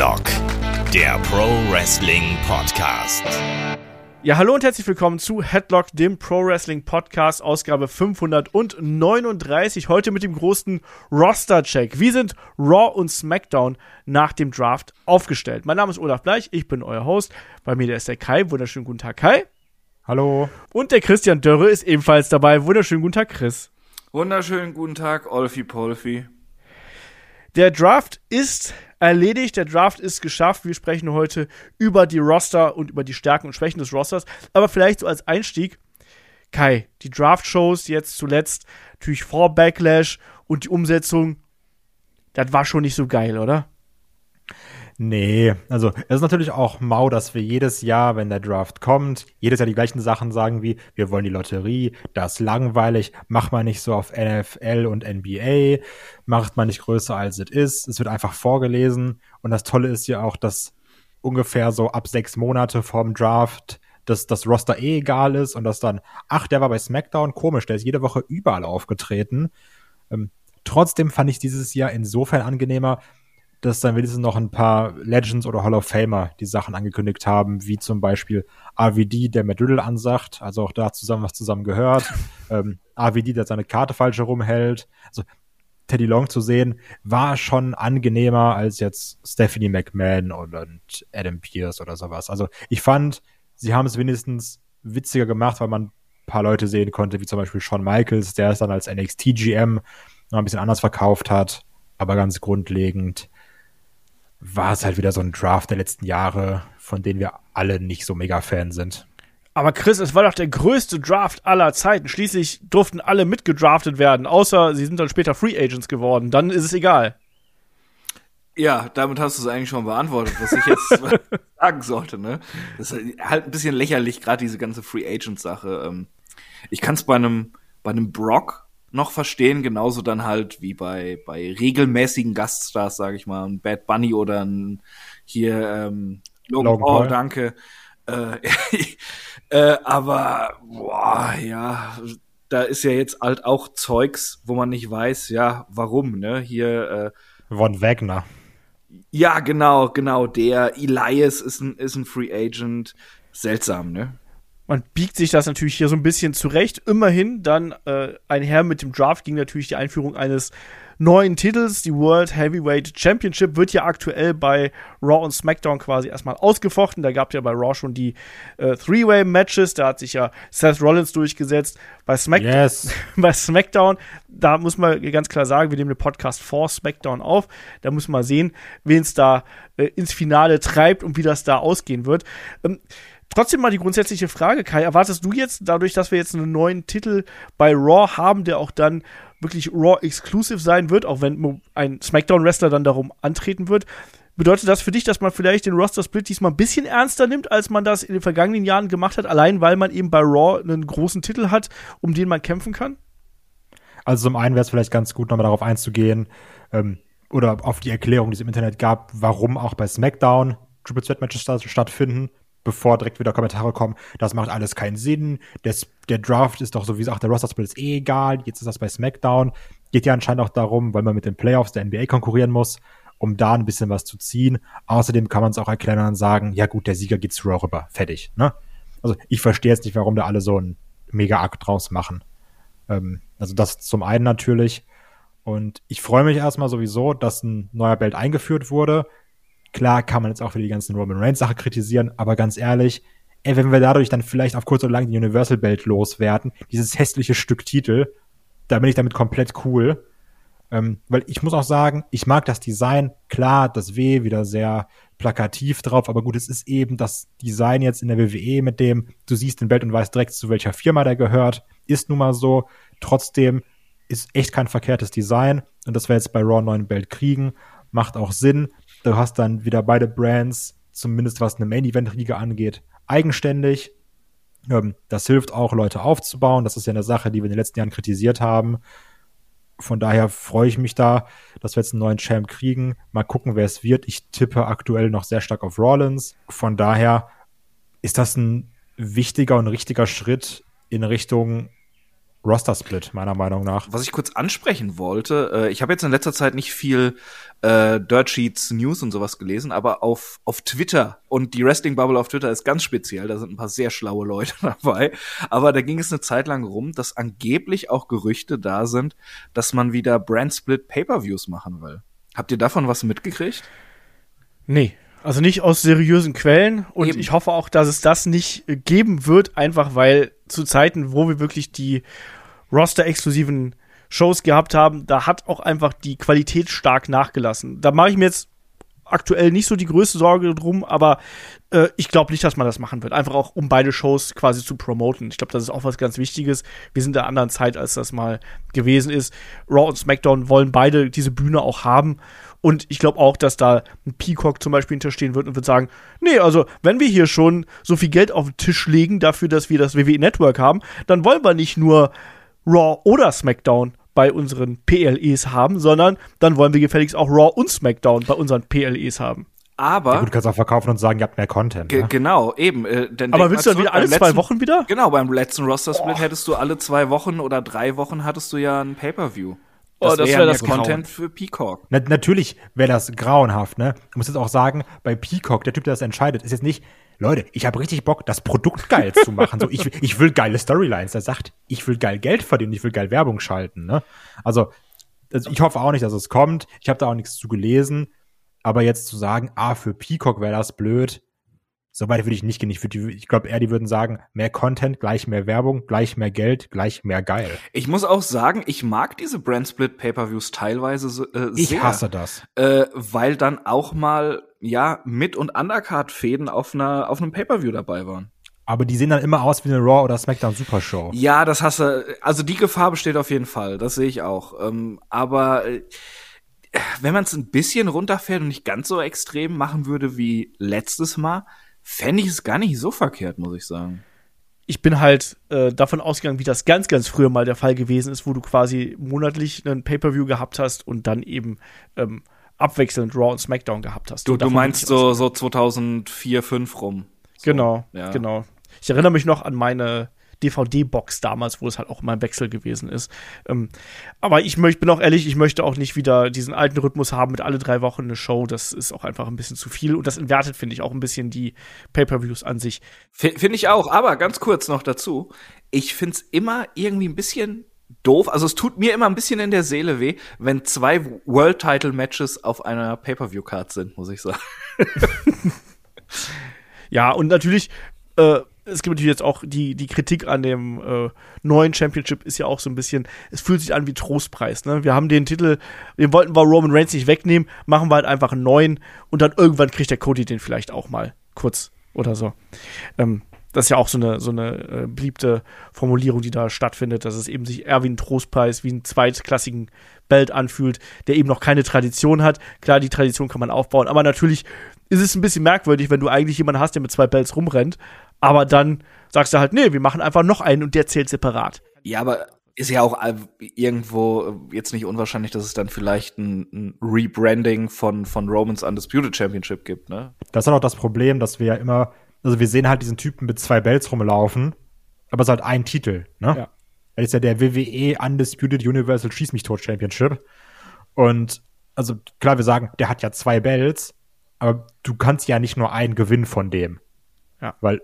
Headlock, der Pro Wrestling Podcast. Ja, hallo und herzlich willkommen zu Headlock, dem Pro Wrestling Podcast, Ausgabe 539. Heute mit dem großen Roster-Check. Wie sind Raw und SmackDown nach dem Draft aufgestellt? Mein Name ist Olaf Bleich, ich bin euer Host. Bei mir ist der Kai. Wunderschönen guten Tag, Kai. Hallo. Und der Christian Dörre ist ebenfalls dabei. Wunderschönen guten Tag, Chris. Wunderschönen guten Tag, Olfi Polfi. Der Draft ist erledigt, der Draft ist geschafft. Wir sprechen heute über die Roster und über die Stärken und Schwächen des Rosters. Aber vielleicht so als Einstieg, Kai, die Draft-Shows jetzt zuletzt, natürlich vor Backlash und die Umsetzung, das war schon nicht so geil, oder? Nee, also es ist natürlich auch mau, dass wir jedes Jahr, wenn der Draft kommt, jedes Jahr die gleichen Sachen sagen wie, wir wollen die Lotterie, das ist langweilig, mach mal nicht so auf NFL und NBA, macht man nicht größer als es ist, es wird einfach vorgelesen und das Tolle ist ja auch, dass ungefähr so ab sechs Monate vorm Draft dass das Roster eh egal ist und dass dann, ach, der war bei SmackDown, komisch, der ist jede Woche überall aufgetreten. Ähm, trotzdem fand ich dieses Jahr insofern angenehmer, dass dann wenigstens noch ein paar Legends oder Hall of Famer die Sachen angekündigt haben, wie zum Beispiel RVD, der Matt Riddle ansagt, also auch da zusammen was zusammen gehört, ähm, RVD, der seine Karte falsch herumhält, also Teddy Long zu sehen, war schon angenehmer als jetzt Stephanie McMahon und, Adam Pierce oder sowas. Also ich fand, sie haben es wenigstens witziger gemacht, weil man ein paar Leute sehen konnte, wie zum Beispiel Shawn Michaels, der es dann als NXT GM noch ein bisschen anders verkauft hat, aber ganz grundlegend war es halt wieder so ein Draft der letzten Jahre, von denen wir alle nicht so mega Fan sind. Aber Chris, es war doch der größte Draft aller Zeiten. Schließlich durften alle mitgedraftet werden, außer sie sind dann später Free Agents geworden. Dann ist es egal. Ja, damit hast du es eigentlich schon beantwortet, was ich jetzt sagen sollte. Ne? Das ist halt ein bisschen lächerlich, gerade diese ganze Free Agent-Sache. Ähm, ich kann es bei einem bei einem Brock noch verstehen, genauso dann halt wie bei, bei regelmäßigen Gaststars, sage ich mal, ein Bad Bunny oder ein hier ähm, Logan, Logan Paul, danke. Äh, äh, aber boah, ja, da ist ja jetzt halt auch Zeugs, wo man nicht weiß, ja, warum, ne? Hier äh, Von Wagner. Ja, genau, genau, der Elias ist ein, ist ein Free Agent. Seltsam, ne? Man biegt sich das natürlich hier so ein bisschen zurecht. Immerhin dann äh, einher mit dem Draft ging natürlich die Einführung eines neuen Titels. Die World Heavyweight Championship wird ja aktuell bei Raw und SmackDown quasi erstmal ausgefochten. Da gab es ja bei Raw schon die äh, Three-Way-Matches. Da hat sich ja Seth Rollins durchgesetzt. Bei, Smack yes. bei SmackDown, da muss man ganz klar sagen, wir nehmen den Podcast vor SmackDown auf. Da muss man sehen, wen es da äh, ins Finale treibt und wie das da ausgehen wird. Ähm, Trotzdem mal die grundsätzliche Frage, Kai, erwartest du jetzt, dadurch, dass wir jetzt einen neuen Titel bei Raw haben, der auch dann wirklich Raw Exclusive sein wird, auch wenn ein SmackDown-Wrestler dann darum antreten wird, bedeutet das für dich, dass man vielleicht den Roster-Split diesmal ein bisschen ernster nimmt, als man das in den vergangenen Jahren gemacht hat, allein weil man eben bei Raw einen großen Titel hat, um den man kämpfen kann? Also zum einen wäre es vielleicht ganz gut, nochmal darauf einzugehen, ähm, oder auf die Erklärung, die es im Internet gab, warum auch bei SmackDown Triple Threat Matches stattfinden bevor direkt wieder Kommentare kommen, das macht alles keinen Sinn, das, der Draft ist doch so, wie gesagt, der Roster-Split ist eh egal, jetzt ist das bei SmackDown, geht ja anscheinend auch darum, weil man mit den Playoffs der NBA konkurrieren muss, um da ein bisschen was zu ziehen. Außerdem kann man es auch erklären und sagen, ja gut, der Sieger geht zu Raw rüber, fertig, ne? Also ich verstehe jetzt nicht, warum da alle so einen Mega-Akt draus machen. Ähm, also das zum einen natürlich. Und ich freue mich erstmal sowieso, dass ein neuer Belt eingeführt wurde. Klar kann man jetzt auch für die ganzen Roman Reigns Sache kritisieren, aber ganz ehrlich, ey, wenn wir dadurch dann vielleicht auf kurz oder lang die Universal Belt loswerden, dieses hässliche Stück Titel, da bin ich damit komplett cool. Ähm, weil ich muss auch sagen, ich mag das Design, klar, das W wieder sehr plakativ drauf, aber gut, es ist eben das Design jetzt in der WWE mit dem, du siehst den Belt und weißt direkt, zu welcher Firma der gehört, ist nun mal so. Trotzdem ist echt kein verkehrtes Design und dass wir jetzt bei Raw 9 Belt kriegen, macht auch Sinn. Du hast dann wieder beide Brands, zumindest was eine Main-Event-Riege angeht, eigenständig. Ähm, das hilft auch, Leute aufzubauen. Das ist ja eine Sache, die wir in den letzten Jahren kritisiert haben. Von daher freue ich mich da, dass wir jetzt einen neuen Champ kriegen. Mal gucken, wer es wird. Ich tippe aktuell noch sehr stark auf Rollins. Von daher ist das ein wichtiger und richtiger Schritt in Richtung Roster-Split, meiner Meinung nach. Was ich kurz ansprechen wollte, äh, ich habe jetzt in letzter Zeit nicht viel äh, Dirt Sheets News und sowas gelesen, aber auf, auf Twitter und die Wrestling Bubble auf Twitter ist ganz speziell, da sind ein paar sehr schlaue Leute dabei, aber da ging es eine Zeit lang rum, dass angeblich auch Gerüchte da sind, dass man wieder Brand Split Pay-Per-Views machen will. Habt ihr davon was mitgekriegt? Nee. Also nicht aus seriösen Quellen und Eben. ich hoffe auch, dass es das nicht geben wird, einfach weil zu Zeiten, wo wir wirklich die Roster-exklusiven Shows gehabt haben, da hat auch einfach die Qualität stark nachgelassen. Da mache ich mir jetzt aktuell nicht so die größte Sorge drum, aber äh, ich glaube nicht, dass man das machen wird. Einfach auch, um beide Shows quasi zu promoten. Ich glaube, das ist auch was ganz Wichtiges. Wir sind in einer anderen Zeit, als das mal gewesen ist. Raw und SmackDown wollen beide diese Bühne auch haben. Und ich glaube auch, dass da ein Peacock zum Beispiel hinterstehen wird und wird sagen, nee, also wenn wir hier schon so viel Geld auf den Tisch legen dafür, dass wir das WWE Network haben, dann wollen wir nicht nur Raw oder SmackDown bei unseren PLEs haben, sondern dann wollen wir gefälligst auch Raw und SmackDown bei unseren PLEs haben. Aber Ja, gut, du kannst auch verkaufen und sagen, ihr habt mehr Content. Ne? genau, eben. Äh, denn Aber willst du dann wieder alle beim zwei letzten- Wochen wieder? Genau, beim letzten Roster-Split hättest du alle zwei Wochen oder drei Wochen hattest du ja ein Pay-Per-View. Oh, das wär wär das. Content für Peacock. Na, natürlich wäre das grauenhaft, ne? Du musst jetzt auch sagen, bei Peacock, der Typ, der das entscheidet, ist jetzt nicht, Leute, ich habe richtig Bock, das Produkt geil zu machen. So, ich, ich will geile Storylines. Er sagt, ich will geil Geld verdienen, ich will geil Werbung schalten, ne? Also, also ich hoffe auch nicht, dass es kommt. Ich habe da auch nichts zu gelesen. Aber jetzt zu sagen, ah, für Peacock wäre das blöd, so weit würde ich nicht gehen. Ich, ich glaube eher, die würden sagen, mehr Content, gleich mehr Werbung, gleich mehr Geld, gleich mehr geil. Ich muss auch sagen, ich mag diese Brand Split Pay-Per-Views teilweise äh, Ich sehr. hasse das. Äh, weil dann auch mal, ja, Mit- und Undercard-Fäden auf einer, auf einem Pay-Per-View dabei waren. Aber die sehen dann immer aus wie eine Raw oder SmackDown Super Show. Ja, das hast du, also die Gefahr besteht auf jeden Fall, das sehe ich auch. Ähm, aber äh, wenn man es ein bisschen runterfährt und nicht ganz so extrem machen würde wie letztes Mal, fände ich es gar nicht so verkehrt, muss ich sagen. ich bin halt äh, davon ausgegangen, wie das ganz, ganz früher mal der Fall gewesen ist, wo du quasi monatlich einen Pay-Per-View gehabt hast und dann eben ähm, abwechselnd Raw und SmackDown gehabt hast. Du, du meinst so, so 2004, 5 rum. So, Genau, ja. genau. Ich erinnere mich noch an meine DVD-Box damals, wo es halt auch immer ein Wechsel gewesen ist. Ähm, aber ich möchte, bin auch ehrlich, ich möchte auch nicht wieder diesen alten Rhythmus haben mit alle drei Wochen eine Show. Das ist auch einfach ein bisschen zu viel und das entwertet, finde ich, auch ein bisschen die Pay-Per-Views an sich. Finde ich auch, aber ganz kurz noch dazu. Ich find's immer irgendwie ein bisschen doof. Also es tut mir immer ein bisschen in der Seele weh, wenn zwei World-Title-Matches auf einer Pay-Per-View-Card sind, muss ich sagen. Ja, und natürlich, äh, es gibt natürlich jetzt auch die, die Kritik an dem äh, neuen Championship ist ja auch so ein bisschen, es fühlt sich an wie Trostpreis. Ne? Wir haben den Titel, den wollten wir Roman Reigns nicht wegnehmen, machen wir halt einfach einen neuen und dann irgendwann kriegt der Cody den vielleicht auch mal kurz oder so. Ähm, das ist ja auch so eine, so eine äh, beliebte Formulierung, die da stattfindet, dass es eben sich eher wie ein Trostpreis, wie einen zweitklassigen Belt anfühlt, der eben noch keine Tradition hat. Klar, die Tradition kann man aufbauen, aber natürlich ist es ein bisschen merkwürdig, wenn du eigentlich jemanden hast, der mit zwei Belts rumrennt, aber dann sagst du halt, nee, wir machen einfach noch einen und der zählt separat. Ja, aber ist ja auch irgendwo äh, jetzt nicht unwahrscheinlich, dass es dann vielleicht ein, ein Rebranding von, von Romans Undisputed Championship gibt, ne? Das ist halt auch das Problem, dass wir ja immer, also wir sehen halt diesen Typen mit zwei Belts rumlaufen, aber es ist halt ein Titel, ne? Ja. Das ist ja der WWE Undisputed Universal Schieß mich tot Championship. Und also klar, wir sagen, der hat ja zwei Belts, aber du kannst ja nicht nur einen Gewinn von dem. Ja. Weil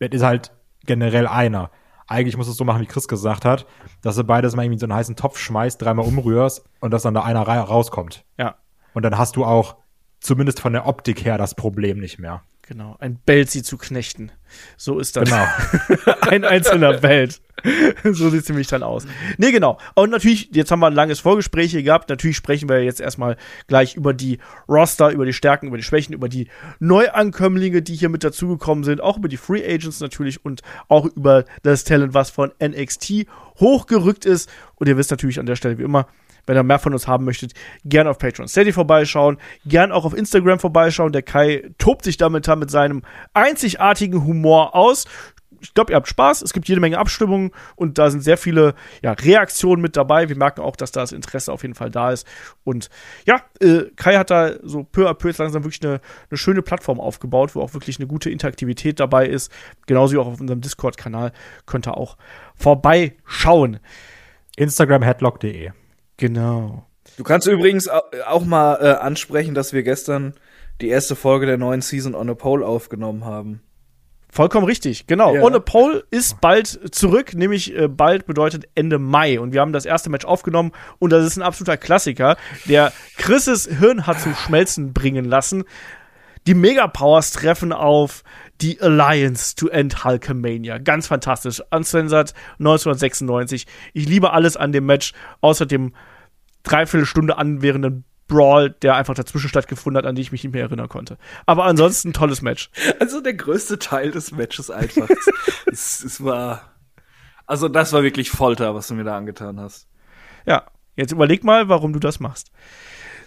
das ist halt generell einer. Eigentlich musst du es so machen, wie Chris gesagt hat, dass du beides mal irgendwie so einen heißen Topf schmeißt, dreimal umrührst und dass dann da einer ra- rauskommt. Ja, Und dann hast du auch zumindest von der Optik her das Problem nicht mehr. Genau. Ein Belt sie zu knechten. So ist das. Genau. ein einzelner Belt. so sieht nämlich dann aus. Nee, genau. Und natürlich, jetzt haben wir ein langes Vorgespräch hier gehabt. Natürlich sprechen wir jetzt erstmal gleich über die Roster, über die Stärken, über die Schwächen, über die Neuankömmlinge, die hier mit dazugekommen sind, auch über die Free Agents natürlich und auch über das Talent, was von NXT hochgerückt ist. Und ihr wisst natürlich an der Stelle wie immer, wenn ihr mehr von uns haben möchtet, gern auf Patreon Steady vorbeischauen, gern auch auf Instagram vorbeischauen. Der Kai tobt sich damit mit seinem einzigartigen Humor aus. ich glaube, ihr habt Spaß. Es gibt jede Menge Abstimmungen und da sind sehr viele ja, Reaktionen mit dabei. Wir merken auch, dass da das Interesse auf jeden Fall da ist. Und ja, äh, Kai hat da so peu à peu jetzt langsam wirklich eine, eine schöne Plattform aufgebaut, wo auch wirklich eine gute Interaktivität dabei ist. Genauso wie auch auf unserem Discord-Kanal könnt ihr auch vorbeischauen. Instagram headlock.de. Genau. Du kannst übrigens auch mal äh, ansprechen, dass wir gestern die erste Folge der neuen Season on a Pole aufgenommen haben. Vollkommen richtig, genau. Ja. On a Pole ist bald zurück, nämlich äh, bald bedeutet Ende Mai. Und wir haben das erste Match aufgenommen und das ist ein absoluter Klassiker, der Chris' Hirn hat zum Schmelzen bringen lassen. Die Megapowers treffen auf die Alliance to End Hulkamania. Ganz fantastisch. Uncensored 1996. Ich liebe alles an dem Match, außer dem Dreiviertelstunde anwährenden Brawl, der einfach dazwischen stattgefunden hat, an die ich mich nicht mehr erinnern konnte. Aber ansonsten tolles Match. Also der größte Teil des Matches einfach. es, es war. Also das war wirklich Folter, was du mir da angetan hast. Ja, jetzt überleg mal, warum du das machst.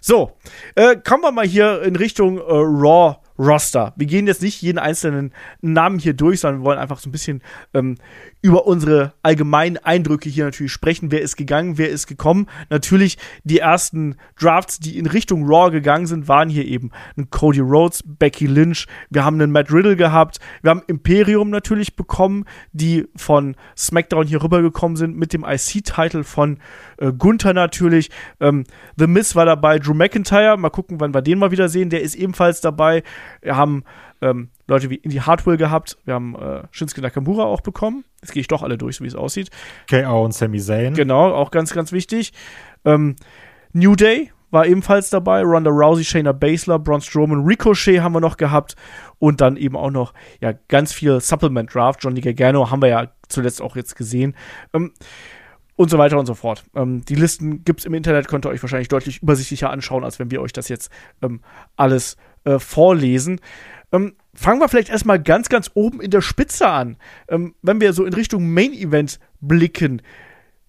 So, äh, kommen wir mal hier in Richtung äh, Raw Roster. Wir gehen jetzt nicht jeden einzelnen Namen hier durch, sondern wir wollen einfach so ein bisschen ähm, über unsere allgemeinen Eindrücke hier natürlich sprechen. Wer ist gegangen, wer ist gekommen? Natürlich die ersten Drafts, die in Richtung Raw gegangen sind, waren hier eben ein Cody Rhodes, Becky Lynch. Wir haben einen Matt Riddle gehabt. Wir haben Imperium natürlich bekommen, die von SmackDown hier rübergekommen sind mit dem IC-Title von äh, Gunther natürlich. Ähm, The Miz war dabei, Drew McIntyre. Mal gucken, wann wir den mal wieder sehen. Der ist ebenfalls dabei. Wir haben ähm, Leute wie Indy Hartwell gehabt. Wir haben äh, Shinsuke Nakamura auch bekommen. Jetzt gehe ich doch alle durch, so wie es aussieht. KO und Sami Zayn. Genau, auch ganz, ganz wichtig. Ähm, New Day war ebenfalls dabei. Ronda Rousey, Shayna Baszler, Braun Strowman, Ricochet haben wir noch gehabt. Und dann eben auch noch ja, ganz viel Supplement Draft. Johnny Gargano haben wir ja zuletzt auch jetzt gesehen. Ähm, und so weiter und so fort. Ähm, die Listen gibt's im Internet, könnt ihr euch wahrscheinlich deutlich übersichtlicher anschauen, als wenn wir euch das jetzt ähm, alles äh, vorlesen. Ähm, fangen wir vielleicht erstmal ganz, ganz oben in der Spitze an. Ähm, wenn wir so in Richtung Main Event blicken.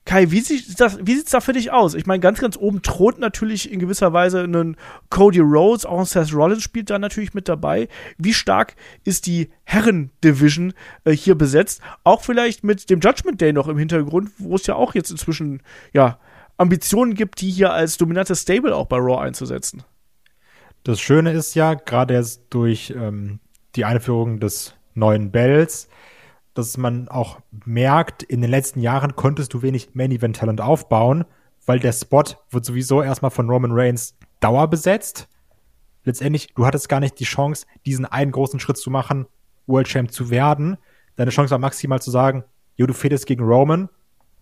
Kai, wie sieht sieht's da für dich aus? Ich meine, ganz, ganz oben thront natürlich in gewisser Weise ein Cody Rhodes, auch ein Seth Rollins spielt da natürlich mit dabei. Wie stark ist die Herren-Division äh, hier besetzt? Auch vielleicht mit dem Judgment Day noch im Hintergrund, wo es ja auch jetzt inzwischen, ja, Ambitionen gibt, die hier als dominantes Stable auch bei Raw einzusetzen. Das Schöne ist ja, gerade jetzt durch ähm, die Einführung des neuen Bells, dass man auch merkt, in den letzten Jahren konntest du wenig Main-Event-Talent aufbauen, weil der Spot wird sowieso erstmal von Roman Reigns Dauer besetzt. Letztendlich, du hattest gar nicht die Chance, diesen einen großen Schritt zu machen, World Champ zu werden. Deine Chance war maximal zu sagen, jo, du fädest gegen Roman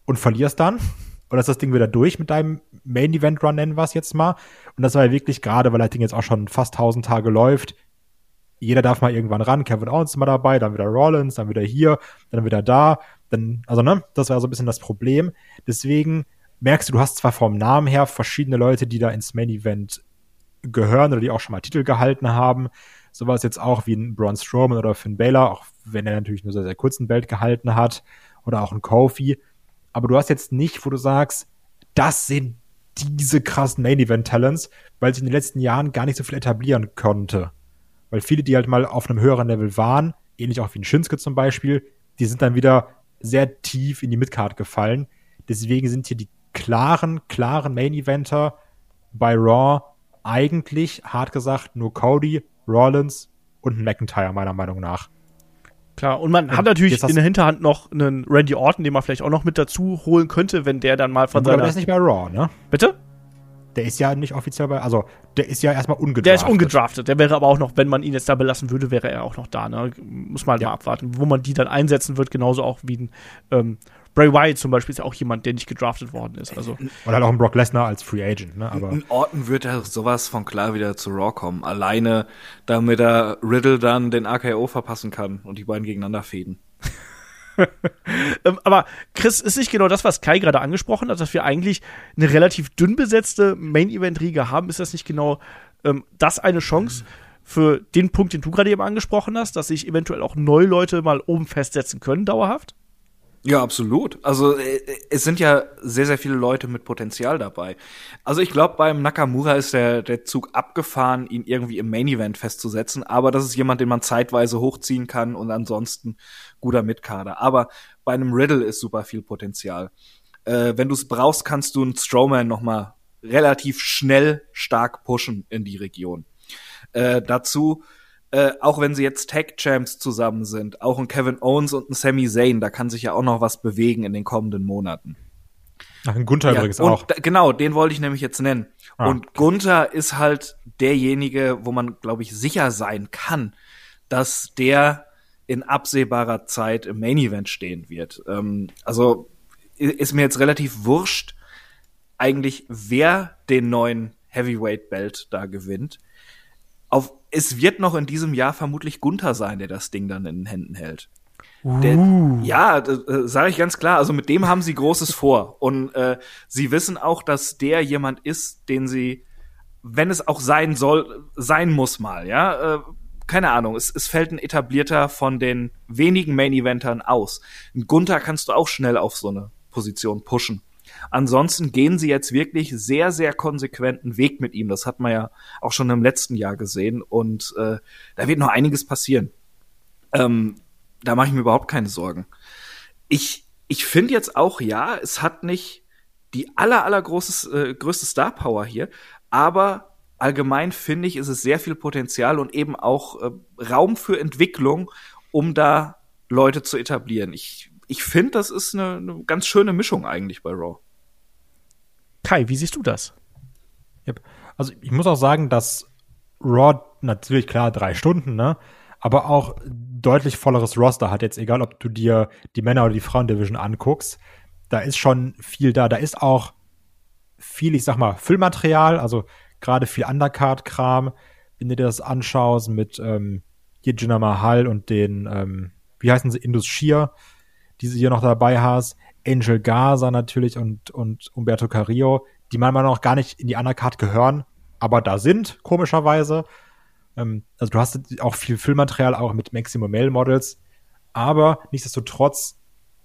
und verlierst dann. Dann ist das Ding wieder durch mit deinem Main-Event-Run, nennen wir es jetzt mal. Und das war ja wirklich gerade, weil das Ding jetzt auch schon fast 1000 Tage läuft, jeder darf mal irgendwann ran. Kevin Owens ist mal dabei, dann wieder Rollins, dann wieder hier, dann wieder da. Dann, also, ne, das war so ein bisschen das Problem. Deswegen merkst du, du hast zwar vom Namen her verschiedene Leute, die da ins Main Event gehören oder die auch schon mal Titel gehalten haben. So war es jetzt auch wie ein Braun Strowman oder Finn Balor, auch wenn er natürlich nur sehr, sehr kurzen Belt gehalten hat. Oder auch ein Kofi. Aber du hast jetzt nicht, wo du sagst, das sind diese krassen Main Event Talents, weil sich in den letzten Jahren gar nicht so viel etablieren konnte. Weil viele, die halt mal auf einem höheren Level waren, ähnlich auch wie ein Shinsuke zum Beispiel, die sind dann wieder sehr tief in die Midcard gefallen. Deswegen sind hier die klaren, klaren Main-Eventer bei Raw eigentlich, hart gesagt, nur Cody, Rollins und McIntyre, meiner Meinung nach. Klar, und man und hat natürlich in der Hinterhand noch einen Randy Orton, den man vielleicht auch noch mit dazu holen könnte, wenn der dann mal von seiner... Aber der ist nicht bei Raw, ne? Bitte? Der ist ja nicht offiziell bei, also der ist ja erstmal ungedraftet. Der ist ungedraftet. Der wäre aber auch noch, wenn man ihn jetzt da belassen würde, wäre er auch noch da. Ne? Muss man halt ja. mal abwarten, wo man die dann einsetzen wird, genauso auch wie ein ähm, Bray Wyatt zum Beispiel ist ja auch jemand, der nicht gedraftet worden ist. Also. Und halt auch ein Brock Lesnar als Free Agent, ne? Aber in Orton wird er sowas von klar wieder zu Raw kommen. Alleine, damit er Riddle dann den AKO verpassen kann und die beiden gegeneinander fäden. ähm, aber Chris, ist nicht genau das, was Kai gerade angesprochen hat, dass wir eigentlich eine relativ dünn besetzte Main-Event-Riege haben? Ist das nicht genau ähm, das eine Chance für den Punkt, den du gerade eben angesprochen hast, dass sich eventuell auch neue Leute mal oben festsetzen können, dauerhaft? Ja, absolut. Also äh, es sind ja sehr, sehr viele Leute mit Potenzial dabei. Also ich glaube, beim Nakamura ist der, der Zug abgefahren, ihn irgendwie im Main Event festzusetzen. Aber das ist jemand, den man zeitweise hochziehen kann und ansonsten guter Mitkader. Aber bei einem Riddle ist super viel Potenzial. Äh, wenn du es brauchst, kannst du einen Strowman noch mal relativ schnell stark pushen in die Region. Äh, dazu äh, auch wenn sie jetzt Tag Champs zusammen sind, auch ein Kevin Owens und ein Sami Zayn, da kann sich ja auch noch was bewegen in den kommenden Monaten. Ach, ein Gunther ja, übrigens auch. Da, genau, den wollte ich nämlich jetzt nennen. Ah, und okay. Gunther ist halt derjenige, wo man, glaube ich, sicher sein kann, dass der in absehbarer Zeit im Main Event stehen wird. Ähm, also ist mir jetzt relativ wurscht, eigentlich, wer den neuen Heavyweight Belt da gewinnt. Auf, es wird noch in diesem Jahr vermutlich Gunther sein, der das Ding dann in den Händen hält. Der, uh. ja, äh, sage ich ganz klar. Also mit dem haben sie Großes vor. Und äh, sie wissen auch, dass der jemand ist, den sie, wenn es auch sein soll, sein muss mal, ja. Äh, keine Ahnung, es, es fällt ein etablierter von den wenigen Main-Eventern aus. Ein Gunther kannst du auch schnell auf so eine Position pushen. Ansonsten gehen sie jetzt wirklich sehr, sehr konsequenten Weg mit ihm. Das hat man ja auch schon im letzten Jahr gesehen. Und äh, da wird noch einiges passieren. Ähm, da mache ich mir überhaupt keine Sorgen. Ich, ich finde jetzt auch, ja, es hat nicht die aller, aller großes, äh, größte Star Power hier, aber allgemein finde ich, ist es sehr viel Potenzial und eben auch äh, Raum für Entwicklung, um da Leute zu etablieren. Ich, ich finde, das ist eine, eine ganz schöne Mischung eigentlich bei Raw. Kai, wie siehst du das? Also ich muss auch sagen, dass Raw natürlich klar drei Stunden, ne? Aber auch deutlich volleres Roster hat jetzt, egal ob du dir die Männer- oder die Frauen-Division anguckst, da ist schon viel da. Da ist auch viel, ich sag mal, Füllmaterial, also gerade viel Undercard-Kram, wenn du dir das anschaust mit ähm, hier Jinder Mahal und den, ähm, wie heißen sie, Indus Shear, die sie hier noch dabei hast. Angel Garza natürlich und, und Umberto Carrillo, die meiner noch gar nicht in die Undercard gehören, aber da sind, komischerweise. Ähm, also du hast auch viel Filmmaterial, auch mit Maximum Male Models, aber nichtsdestotrotz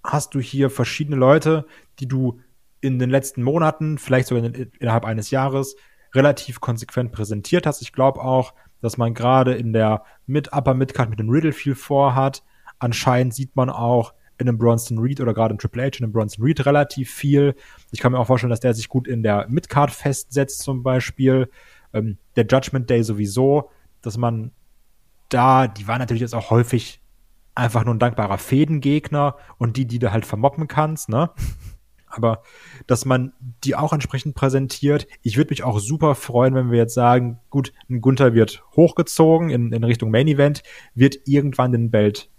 hast du hier verschiedene Leute, die du in den letzten Monaten, vielleicht sogar in, innerhalb eines Jahres, relativ konsequent präsentiert hast. Ich glaube auch, dass man gerade in der Mid-Upper Midcard mit dem Riddle viel vorhat. Anscheinend sieht man auch, in einem Bronson Reed oder gerade in Triple H in einem Bronson Reed relativ viel. Ich kann mir auch vorstellen, dass der sich gut in der Midcard festsetzt zum Beispiel. Ähm, der Judgment Day sowieso, dass man da, die waren natürlich jetzt auch häufig einfach nur ein dankbarer Fädengegner und die, die du halt vermoppen kannst, ne? Aber dass man die auch entsprechend präsentiert. Ich würde mich auch super freuen, wenn wir jetzt sagen, gut, ein Gunther wird hochgezogen in, in Richtung Main Event, wird irgendwann den Belt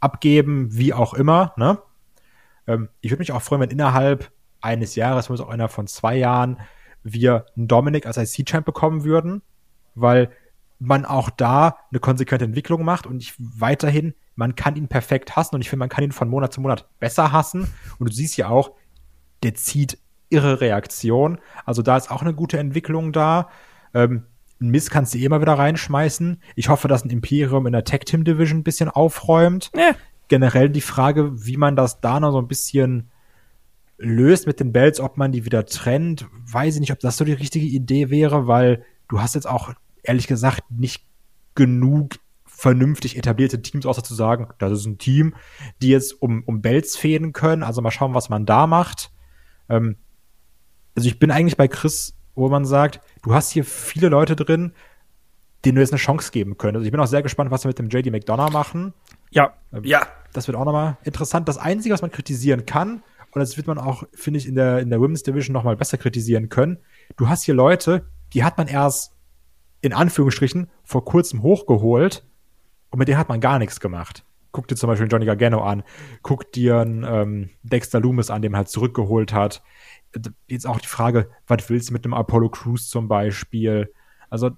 abgeben, wie auch immer. Ne? Ähm, ich würde mich auch freuen, wenn innerhalb eines Jahres, muss auch einer von zwei Jahren, wir einen Dominik als IC-Champ bekommen würden, weil man auch da eine konsequente Entwicklung macht und ich weiterhin, man kann ihn perfekt hassen und ich finde, man kann ihn von Monat zu Monat besser hassen und du siehst ja auch, der zieht irre Reaktion, also da ist auch eine gute Entwicklung da. Ähm, ein Miss kannst du eh immer wieder reinschmeißen. Ich hoffe, dass ein Imperium in der Tech Team Division ein bisschen aufräumt. Ja. Generell die Frage, wie man das da noch so ein bisschen löst mit den Belts, ob man die wieder trennt, weiß ich nicht, ob das so die richtige Idee wäre, weil du hast jetzt auch ehrlich gesagt nicht genug vernünftig etablierte Teams, außer zu sagen, das ist ein Team, die jetzt um, um Belts fäden können. Also mal schauen, was man da macht. Ähm, also ich bin eigentlich bei Chris wo man sagt, du hast hier viele Leute drin, denen du jetzt eine Chance geben könntest. Also ich bin auch sehr gespannt, was wir mit dem JD McDonough machen. Ja. Ähm, ja. Das wird auch nochmal interessant. Das Einzige, was man kritisieren kann, und das wird man auch, finde ich, in der, in der Women's Division nochmal besser kritisieren können. Du hast hier Leute, die hat man erst in Anführungsstrichen vor kurzem hochgeholt und mit denen hat man gar nichts gemacht. Guck dir zum Beispiel Johnny Gargano an, guck dir einen, ähm, Dexter Loomis an, den man halt zurückgeholt hat jetzt auch die Frage, was willst du mit einem Apollo Crews zum Beispiel? Also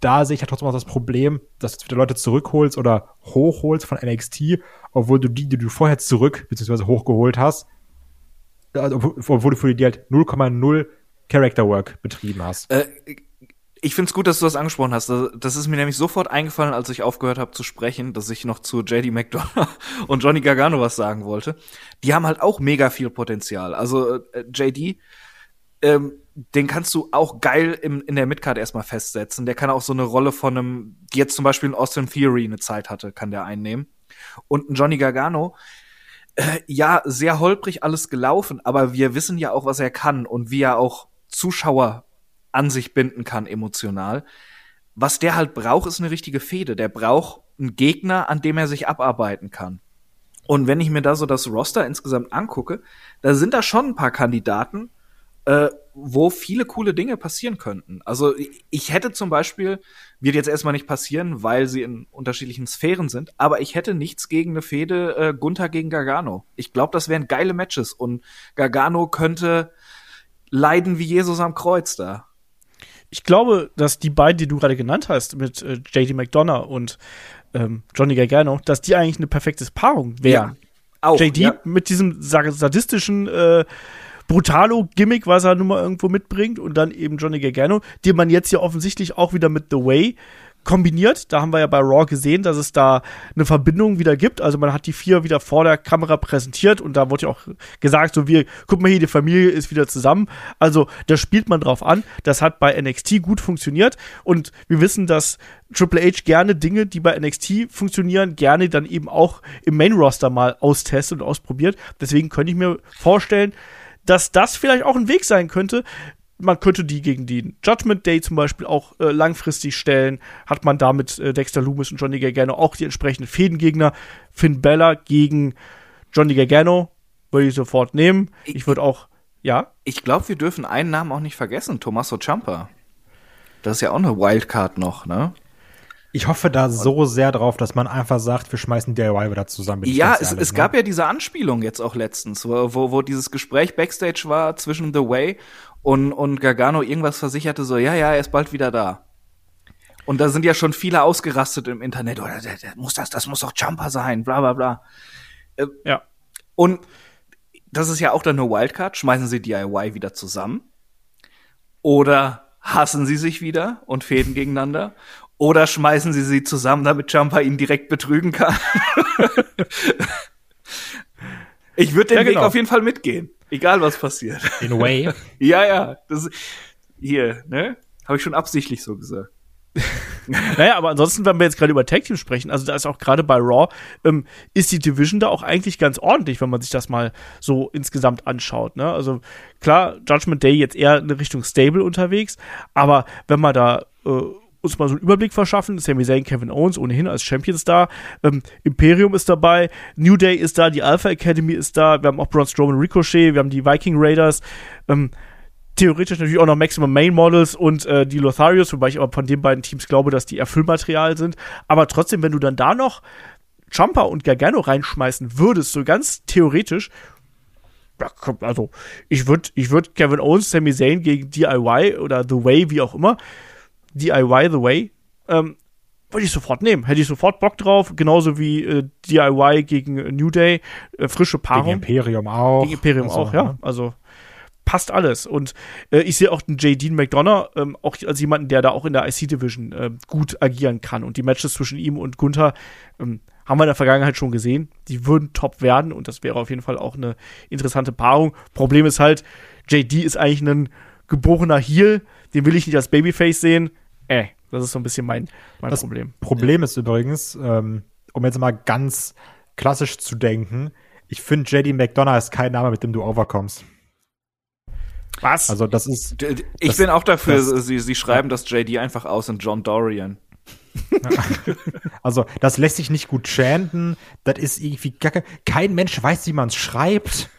da sehe ich ja trotzdem auch das Problem, dass du wieder Leute zurückholst oder hochholst von NXT, obwohl du die, die du vorher zurück bzw. hochgeholt hast, also, obwohl du für die halt 0,0 Character Work betrieben hast. Äh, ich finde es gut, dass du das angesprochen hast. Das, ist mir nämlich sofort eingefallen, als ich aufgehört habe zu sprechen, dass ich noch zu JD McDonough und Johnny Gargano was sagen wollte. Die haben halt auch mega viel Potenzial. Also äh, JD, ähm, den kannst du auch geil im, in der Midcard erstmal festsetzen. Der kann auch so eine Rolle von einem, die jetzt zum Beispiel in Austin Theory eine Zeit hatte, kann der einnehmen. Und ein Johnny Gargano, äh, ja, sehr holprig alles gelaufen, aber wir wissen ja auch, was er kann und wie er auch Zuschauer an sich binden kann emotional. Was der halt braucht, ist eine richtige Fehde. Der braucht einen Gegner, an dem er sich abarbeiten kann. Und wenn ich mir da so das Roster insgesamt angucke, da sind da schon ein paar Kandidaten, äh, wo viele coole Dinge passieren könnten. Also ich hätte zum Beispiel, wird jetzt erstmal nicht passieren, weil sie in unterschiedlichen Sphären sind, aber ich hätte nichts gegen eine Fehde äh, Gunther gegen Gargano. Ich glaube, das wären geile Matches und Gargano könnte leiden wie Jesus am Kreuz da. Ich glaube, dass die beiden, die du gerade genannt hast, mit äh, JD McDonough und ähm, Johnny Gargano, dass die eigentlich eine perfekte Paarung wären. Ja, auch, JD ja. mit diesem sadistischen äh, Brutalo-Gimmick, was er nun mal irgendwo mitbringt, und dann eben Johnny Gargano, den man jetzt ja offensichtlich auch wieder mit The Way kombiniert. Da haben wir ja bei Raw gesehen, dass es da eine Verbindung wieder gibt. Also man hat die vier wieder vor der Kamera präsentiert und da wurde ja auch gesagt, so wie, guck mal hier, die Familie ist wieder zusammen. Also da spielt man drauf an. Das hat bei NXT gut funktioniert und wir wissen, dass Triple H gerne Dinge, die bei NXT funktionieren, gerne dann eben auch im Main Roster mal austestet und ausprobiert. Deswegen könnte ich mir vorstellen, dass das vielleicht auch ein Weg sein könnte. Man könnte die gegen den Judgment Day zum Beispiel auch äh, langfristig stellen. Hat man damit äh, Dexter Loomis und Johnny Gargano auch die entsprechenden Fädengegner. Finn Bella gegen Johnny Gargano würde ich sofort nehmen. Ich, ich würde auch, ja. Ich glaube, wir dürfen einen Namen auch nicht vergessen: Tommaso Ciampa. Das ist ja auch eine Wildcard noch, ne? Ich hoffe da so sehr drauf, dass man einfach sagt, wir schmeißen DIY wieder zusammen. Ja, es, ehrlich, es ne? gab ja diese Anspielung jetzt auch letztens, wo, wo, wo dieses Gespräch Backstage war zwischen The Way und, und Gargano irgendwas versicherte, so, ja, ja, er ist bald wieder da. Und da sind ja schon viele ausgerastet im Internet, oder der, der muss das, das muss doch Jumper sein, bla bla bla. Äh, ja. Und das ist ja auch dann eine Wildcard. Schmeißen sie DIY wieder zusammen? Oder hassen sie sich wieder und fäden gegeneinander? Oder schmeißen sie sie zusammen, damit Jumper ihn direkt betrügen kann. ich würde den ja, genau. Weg auf jeden Fall mitgehen. Egal was passiert. In a way. ja, ja. Das, hier, ne? Habe ich schon absichtlich so gesagt. naja, aber ansonsten, wenn wir jetzt gerade über Tag Team sprechen, also da ist auch gerade bei Raw, ähm, ist die Division da auch eigentlich ganz ordentlich, wenn man sich das mal so insgesamt anschaut. Ne? Also klar, Judgment Day jetzt eher in Richtung Stable unterwegs, aber wenn man da äh, uns mal so einen Überblick verschaffen. Sami Zayn, Kevin Owens ohnehin als Champions da. Ähm, Imperium ist dabei, New Day ist da, die Alpha Academy ist da, wir haben auch Braun Strowman Ricochet, wir haben die Viking Raiders. Ähm, theoretisch natürlich auch noch Maximum Main Models und äh, die Lotharios, wobei ich aber von den beiden Teams glaube, dass die Erfüllmaterial sind. Aber trotzdem, wenn du dann da noch Jumper und Gargano reinschmeißen würdest, so ganz theoretisch, also ich würde ich würd Kevin Owens, Sami Zayn gegen DIY oder The Way, wie auch immer, DIY The Way, ähm, würde ich sofort nehmen. Hätte ich sofort Bock drauf. Genauso wie äh, DIY gegen New Day. Äh, frische Paarung. Gegen Imperium auch. Gegen Imperium also, auch, ja. Ne? Also passt alles. Und äh, ich sehe auch den J. Dean McDonough ähm, auch als jemanden, der da auch in der IC-Division äh, gut agieren kann. Und die Matches zwischen ihm und Gunther ähm, haben wir in der Vergangenheit schon gesehen. Die würden top werden und das wäre auf jeden Fall auch eine interessante Paarung. Problem ist halt, JD ist eigentlich ein geborener Heel. Den will ich nicht als Babyface sehen äh, das ist so ein bisschen mein, mein das Problem. Problem ist übrigens, ähm, um jetzt mal ganz klassisch zu denken, ich finde JD McDonough ist kein Name, mit dem du overkommst. Was? Also das ist. Ich das, bin auch dafür, das, sie, sie schreiben ja. das JD einfach aus in John Dorian. also, das lässt sich nicht gut chanten. Das ist irgendwie gar kein Mensch weiß, wie man es schreibt.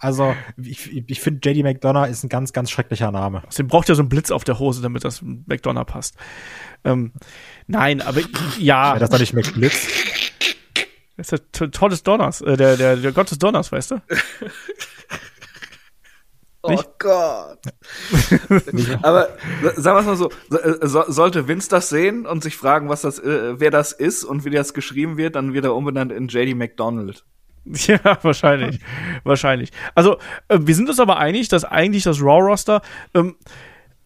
Also, ich, ich finde, JD McDonough ist ein ganz, ganz schrecklicher Name. Außerdem braucht ja so einen Blitz auf der Hose, damit das McDonough passt. Ähm, nein, aber ja. ja das war nicht McBlitz. Das ist der Tor des Donners, äh, der, der, der Gott des Donners, weißt du? Oh Gott. Aber sagen wir es mal so, äh, so, sollte Vince das sehen und sich fragen, was das, äh, wer das ist und wie das geschrieben wird, dann wird er umbenannt in JD McDonald. Ja, wahrscheinlich. wahrscheinlich. Also, äh, wir sind uns aber einig, dass eigentlich das Raw-Roster ähm,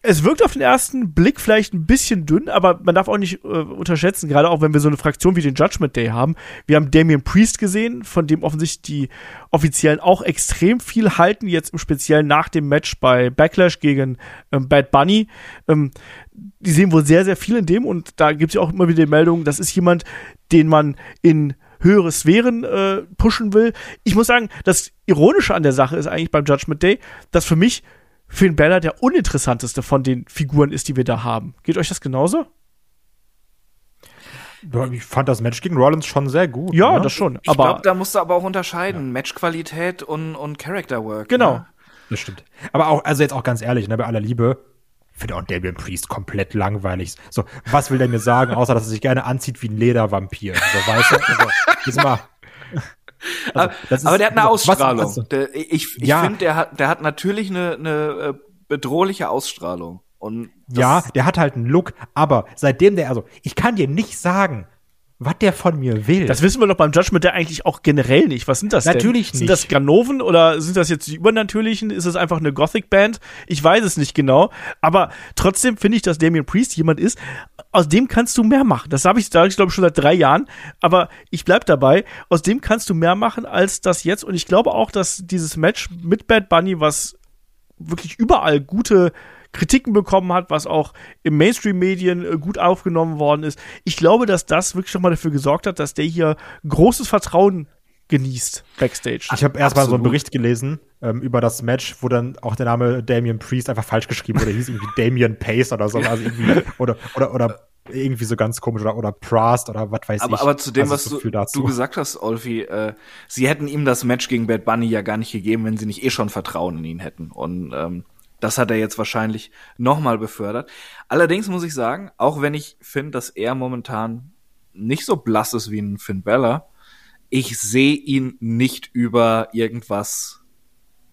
es wirkt auf den ersten Blick vielleicht ein bisschen dünn, aber man darf auch nicht äh, unterschätzen, gerade auch wenn wir so eine Fraktion wie den Judgment Day haben. Wir haben Damien Priest gesehen, von dem offensichtlich die Offiziellen auch extrem viel halten, jetzt im Speziellen nach dem Match bei Backlash gegen ähm, Bad Bunny. Ähm, die sehen wohl sehr, sehr viel in dem und da gibt es ja auch immer wieder die Meldung, das ist jemand, den man in höhere Sphären äh, pushen will. Ich muss sagen, das Ironische an der Sache ist eigentlich beim Judgment Day, dass für mich Finn Balor der uninteressanteste von den Figuren ist, die wir da haben. Geht euch das genauso? Ich fand das Match gegen Rollins schon sehr gut. Ja, ne? das schon. Ich glaube, da musst du aber auch unterscheiden. Ja. Matchqualität und, und Character Work. Genau. Ne? Das stimmt. Aber auch, also jetzt auch ganz ehrlich, ne, bei aller Liebe, finde auch Damien Priest komplett langweilig. So, was will der mir sagen, außer dass er sich gerne anzieht wie ein Ledervampir? So, weißt du? Also, mal, also, ist, aber der hat eine Ausstrahlung. Was, also, der, ich ich ja. finde, der hat, der hat natürlich eine, eine äh, bedrohliche Ausstrahlung. Und ja, der hat halt einen Look, aber seitdem der, also ich kann dir nicht sagen, was der von mir will. Das wissen wir doch beim Judgment der eigentlich auch generell nicht. Was sind das Natürlich denn? nicht. Sind das Ganoven oder sind das jetzt die Übernatürlichen? Ist es einfach eine Gothic-Band? Ich weiß es nicht genau. Aber trotzdem finde ich, dass Damien Priest jemand ist, aus dem kannst du mehr machen. Das habe ich, sag ich glaube schon seit drei Jahren. Aber ich bleib dabei. Aus dem kannst du mehr machen als das jetzt. Und ich glaube auch, dass dieses Match mit Bad Bunny, was wirklich überall gute Kritiken bekommen hat, was auch im Mainstream-Medien äh, gut aufgenommen worden ist. Ich glaube, dass das wirklich nochmal dafür gesorgt hat, dass der hier großes Vertrauen genießt backstage. Ich habe erstmal so einen Bericht gelesen ähm, über das Match, wo dann auch der Name Damien Priest einfach falsch geschrieben wurde. hieß irgendwie Damien Pace oder so. Also irgendwie, oder, oder, oder irgendwie so ganz komisch oder, oder Prast oder was weiß aber, ich. Aber zu dem, also was so du, du, gesagt hast, Olfi, äh, sie hätten ihm das Match gegen Bad Bunny ja gar nicht gegeben, wenn sie nicht eh schon Vertrauen in ihn hätten. Und ähm, das hat er jetzt wahrscheinlich nochmal befördert. Allerdings muss ich sagen, auch wenn ich finde, dass er momentan nicht so blass ist wie ein Finn Bella, ich sehe ihn nicht über irgendwas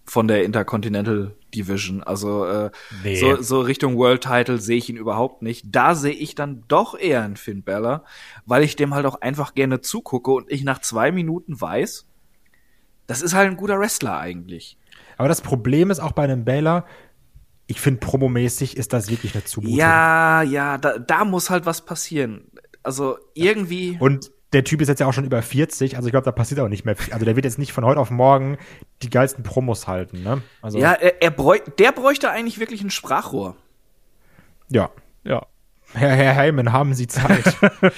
von der Intercontinental Division. Also äh, nee. so, so Richtung World Title sehe ich ihn überhaupt nicht. Da sehe ich dann doch eher einen Finn Bella, weil ich dem halt auch einfach gerne zugucke und ich nach zwei Minuten weiß, das ist halt ein guter Wrestler eigentlich. Aber das Problem ist auch bei einem Baylor, ich finde, promomäßig ist das wirklich eine Zumutung. Ja, ja, da, da muss halt was passieren. Also irgendwie. Und der Typ ist jetzt ja auch schon über 40, also ich glaube, da passiert auch nicht mehr viel. Also der wird jetzt nicht von heute auf morgen die geilsten Promos halten, ne? Also ja, er, er bräuch, der bräuchte eigentlich wirklich ein Sprachrohr. Ja. Ja. Herr, Herr Heyman, haben Sie Zeit?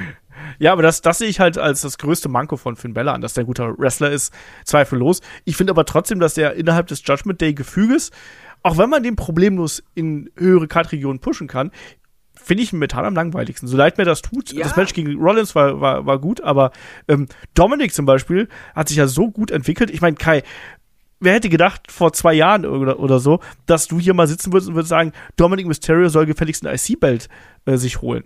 ja, aber das, das sehe ich halt als das größte Manko von Finn Bella an, dass der ein guter Wrestler ist, zweifellos. Ich finde aber trotzdem, dass er innerhalb des Judgment Day Gefüges auch wenn man den problemlos in höhere Kartregionen pushen kann, finde ich Metall am langweiligsten. So leid mir das tut. Ja. Das Match gegen Rollins war, war, war gut, aber ähm, Dominic zum Beispiel hat sich ja so gut entwickelt. Ich meine, Kai, wer hätte gedacht vor zwei Jahren oder, oder so, dass du hier mal sitzen würdest und würdest sagen, Dominic Mysterio soll gefälligst ein IC-Belt äh, sich holen.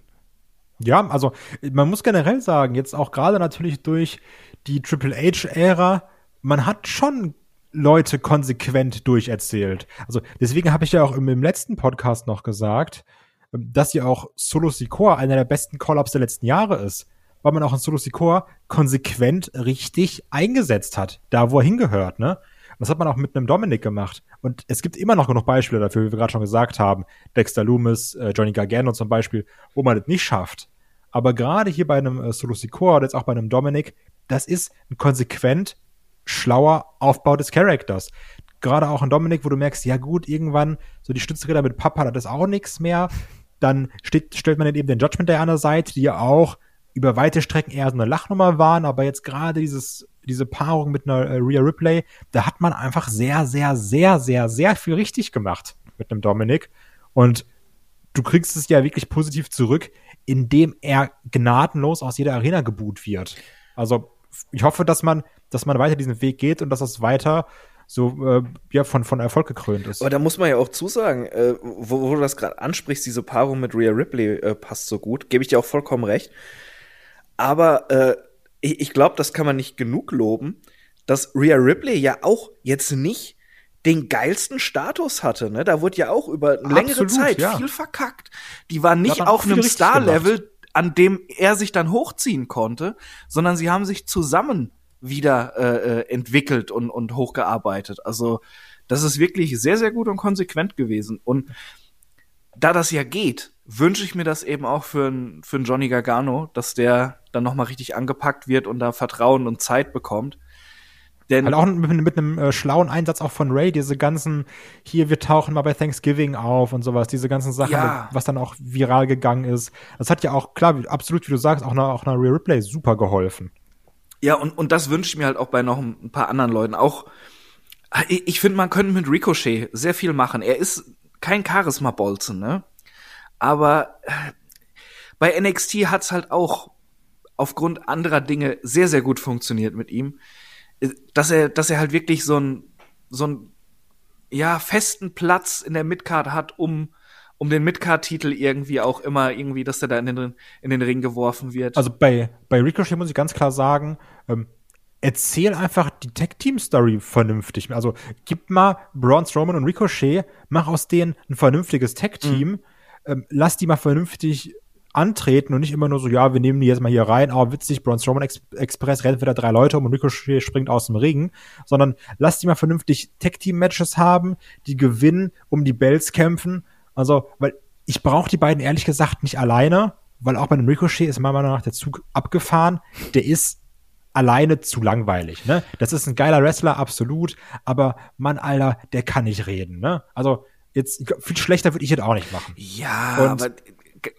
Ja, also man muss generell sagen, jetzt auch gerade natürlich durch die Triple H-Ära, man hat schon Leute konsequent durcherzählt. Also deswegen habe ich ja auch im, im, letzten Podcast noch gesagt, ähm, dass ja auch Solo Sikoa einer der besten Call-Ups der letzten Jahre ist, weil man auch in Solo Sikoa konsequent richtig eingesetzt hat, da wo er hingehört, ne? Das hat man auch mit einem Dominik gemacht. Und es gibt immer noch genug Beispiele dafür, wie wir gerade schon gesagt haben. Dexter Loomis, äh, Johnny Gargano zum Beispiel, wo man das nicht schafft. Aber gerade hier bei einem äh, Solo Sikoa oder jetzt auch bei einem Dominik, das ist ein konsequent schlauer Aufbau des Charakters. Gerade auch in Dominik, wo du merkst, ja gut, irgendwann so die Stützräder mit Papa, das ist auch nichts mehr. Dann steht, stellt man dann eben den Judgment Day an der Seite, die ja auch über weite Strecken eher so eine Lachnummer waren, aber jetzt gerade dieses, diese Paarung mit einer äh, Rhea Ripley, da hat man einfach sehr, sehr, sehr, sehr, sehr viel richtig gemacht mit einem Dominik. Und du kriegst es ja wirklich positiv zurück, indem er gnadenlos aus jeder Arena geboot wird. Also ich hoffe, dass man dass man weiter diesen Weg geht und dass das weiter so äh, ja von von Erfolg gekrönt ist. Aber da muss man ja auch zusagen, äh, wo, wo du das gerade ansprichst, diese Paarung mit Rhea Ripley äh, passt so gut, gebe ich dir auch vollkommen recht. Aber äh, ich, ich glaube, das kann man nicht genug loben, dass Rhea Ripley ja auch jetzt nicht den geilsten Status hatte. Ne? Da wurde ja auch über längere Zeit ja. viel verkackt. Die war nicht auf einem Star-Level, an dem er sich dann hochziehen konnte, sondern sie haben sich zusammen wieder äh, äh, entwickelt und, und hochgearbeitet. Also das ist wirklich sehr, sehr gut und konsequent gewesen. Und da das ja geht, wünsche ich mir das eben auch für einen für einen Johnny Gargano, dass der dann noch mal richtig angepackt wird und da Vertrauen und Zeit bekommt. Denn halt auch mit, mit einem äh, schlauen Einsatz auch von Ray, diese ganzen, hier, wir tauchen mal bei Thanksgiving auf und sowas, diese ganzen Sachen, ja. was dann auch viral gegangen ist. Das hat ja auch, klar, absolut, wie du sagst, auch einer, auch einer Real Replay super geholfen. Ja, und, und das wünsche ich mir halt auch bei noch ein paar anderen Leuten. Auch, ich, ich finde, man könnte mit Ricochet sehr viel machen. Er ist kein Charisma-Bolzen, ne? Aber äh, bei NXT hat's halt auch aufgrund anderer Dinge sehr, sehr gut funktioniert mit ihm dass er, dass er halt wirklich so ein, so ein, ja, festen Platz in der Midcard hat, um, um den Midcard-Titel irgendwie auch immer irgendwie, dass er da in den, in den Ring geworfen wird. Also bei, bei Ricochet muss ich ganz klar sagen, ähm, erzähl einfach die Tag-Team-Story vernünftig. Also gib mal Braun Strowman und Ricochet, mach aus denen ein vernünftiges Tag-Team, mhm. ähm, lass die mal vernünftig antreten und nicht immer nur so, ja, wir nehmen die jetzt mal hier rein, oh, witzig, Braun Strowman Ex Express rennt wieder drei Leute um und Ricochet springt aus dem Ring, sondern lass die mal vernünftig Tag-Team-Matches haben, die gewinnen, um die Bells kämpfen. Also, weil ich brauche die beiden ehrlich gesagt nicht alleine, weil auch bei dem Ricochet ist meiner Meinung nach der Zug abgefahren. Der ist alleine zu langweilig, ne? Das ist ein geiler Wrestler, absolut, aber Mann, Alter, der kann nicht reden, ne? Also, jetzt, viel schlechter würde ich jetzt auch nicht machen. Ja, und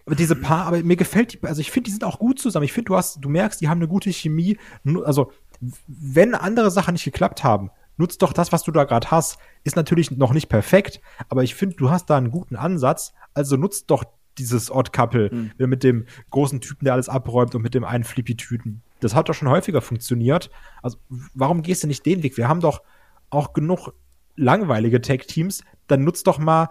aber diese Paar, aber mir gefällt die, also ich finde, die sind auch gut zusammen. Ich finde, du hast, du merkst, die haben eine gute Chemie. Also, wenn andere Sachen nicht geklappt haben, nutzt doch das, was du da gerade hast. Ist natürlich noch nicht perfekt, aber ich finde, du hast da einen guten Ansatz. Also nutzt doch dieses Odd Couple mhm. mit dem großen Typen, der alles abräumt und mit dem einen Flippy-Typen. Das hat doch schon häufiger funktioniert. Also, warum gehst du nicht den Weg? Wir haben doch auch genug langweilige Tag-Teams. Dann nutzt doch mal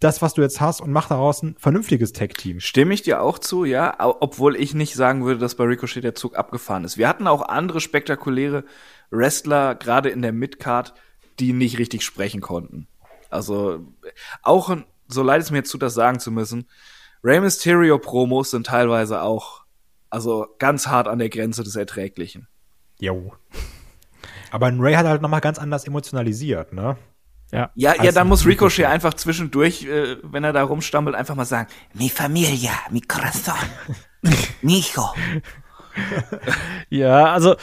das, was du jetzt hast und mach daraus ein vernünftiges Tag-Team. Stimme ich dir auch zu, ja, obwohl ich nicht sagen würde, dass bei Ricochet der Zug abgefahren ist. Wir hatten auch andere spektakuläre Wrestler, gerade in der Midcard, die nicht richtig sprechen konnten. Also auch, so leid es mir jetzt tut, das sagen zu müssen, Rey Mysterio Promos sind teilweise auch, also ganz hart an der Grenze des Erträglichen. Jo. Aber ein Ray hat halt nochmal ganz anders emotionalisiert, ne? Ja, ja, ja dann muss Ricochet einfach zwischendurch, äh, wenn er da rumstammelt, einfach mal sagen, mi familia, mi corazón, mi hijo. ja, also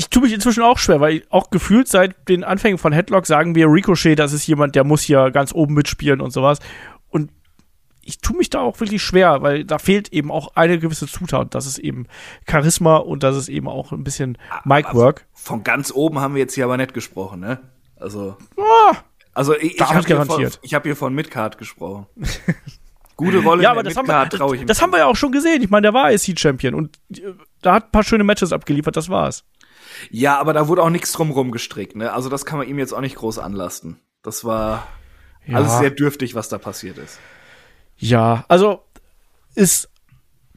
ich tue mich inzwischen auch schwer, weil auch gefühlt seit den Anfängen von Headlock sagen wir, Ricochet, das ist jemand, der muss hier ganz oben mitspielen und sowas. Und ich tue mich da auch wirklich schwer, weil da fehlt eben auch eine gewisse Zutat. Das ist eben Charisma und das ist eben auch ein bisschen Mic-Work. Also von ganz oben haben wir jetzt hier aber nicht gesprochen, ne? Also. Oh, also ich, ich habe hier, von, ich hab hier von Midcard gesprochen. Gute Rolle ja, aber das, haben wir, das, ich das haben wir ja auch schon gesehen. Ich meine, der war IC-Champion und äh, da hat ein paar schöne Matches abgeliefert, das war's. Ja, aber da wurde auch nichts drumrum gestrickt, ne? Also das kann man ihm jetzt auch nicht groß anlasten. Das war ja. alles sehr dürftig, was da passiert ist. Ja, also ist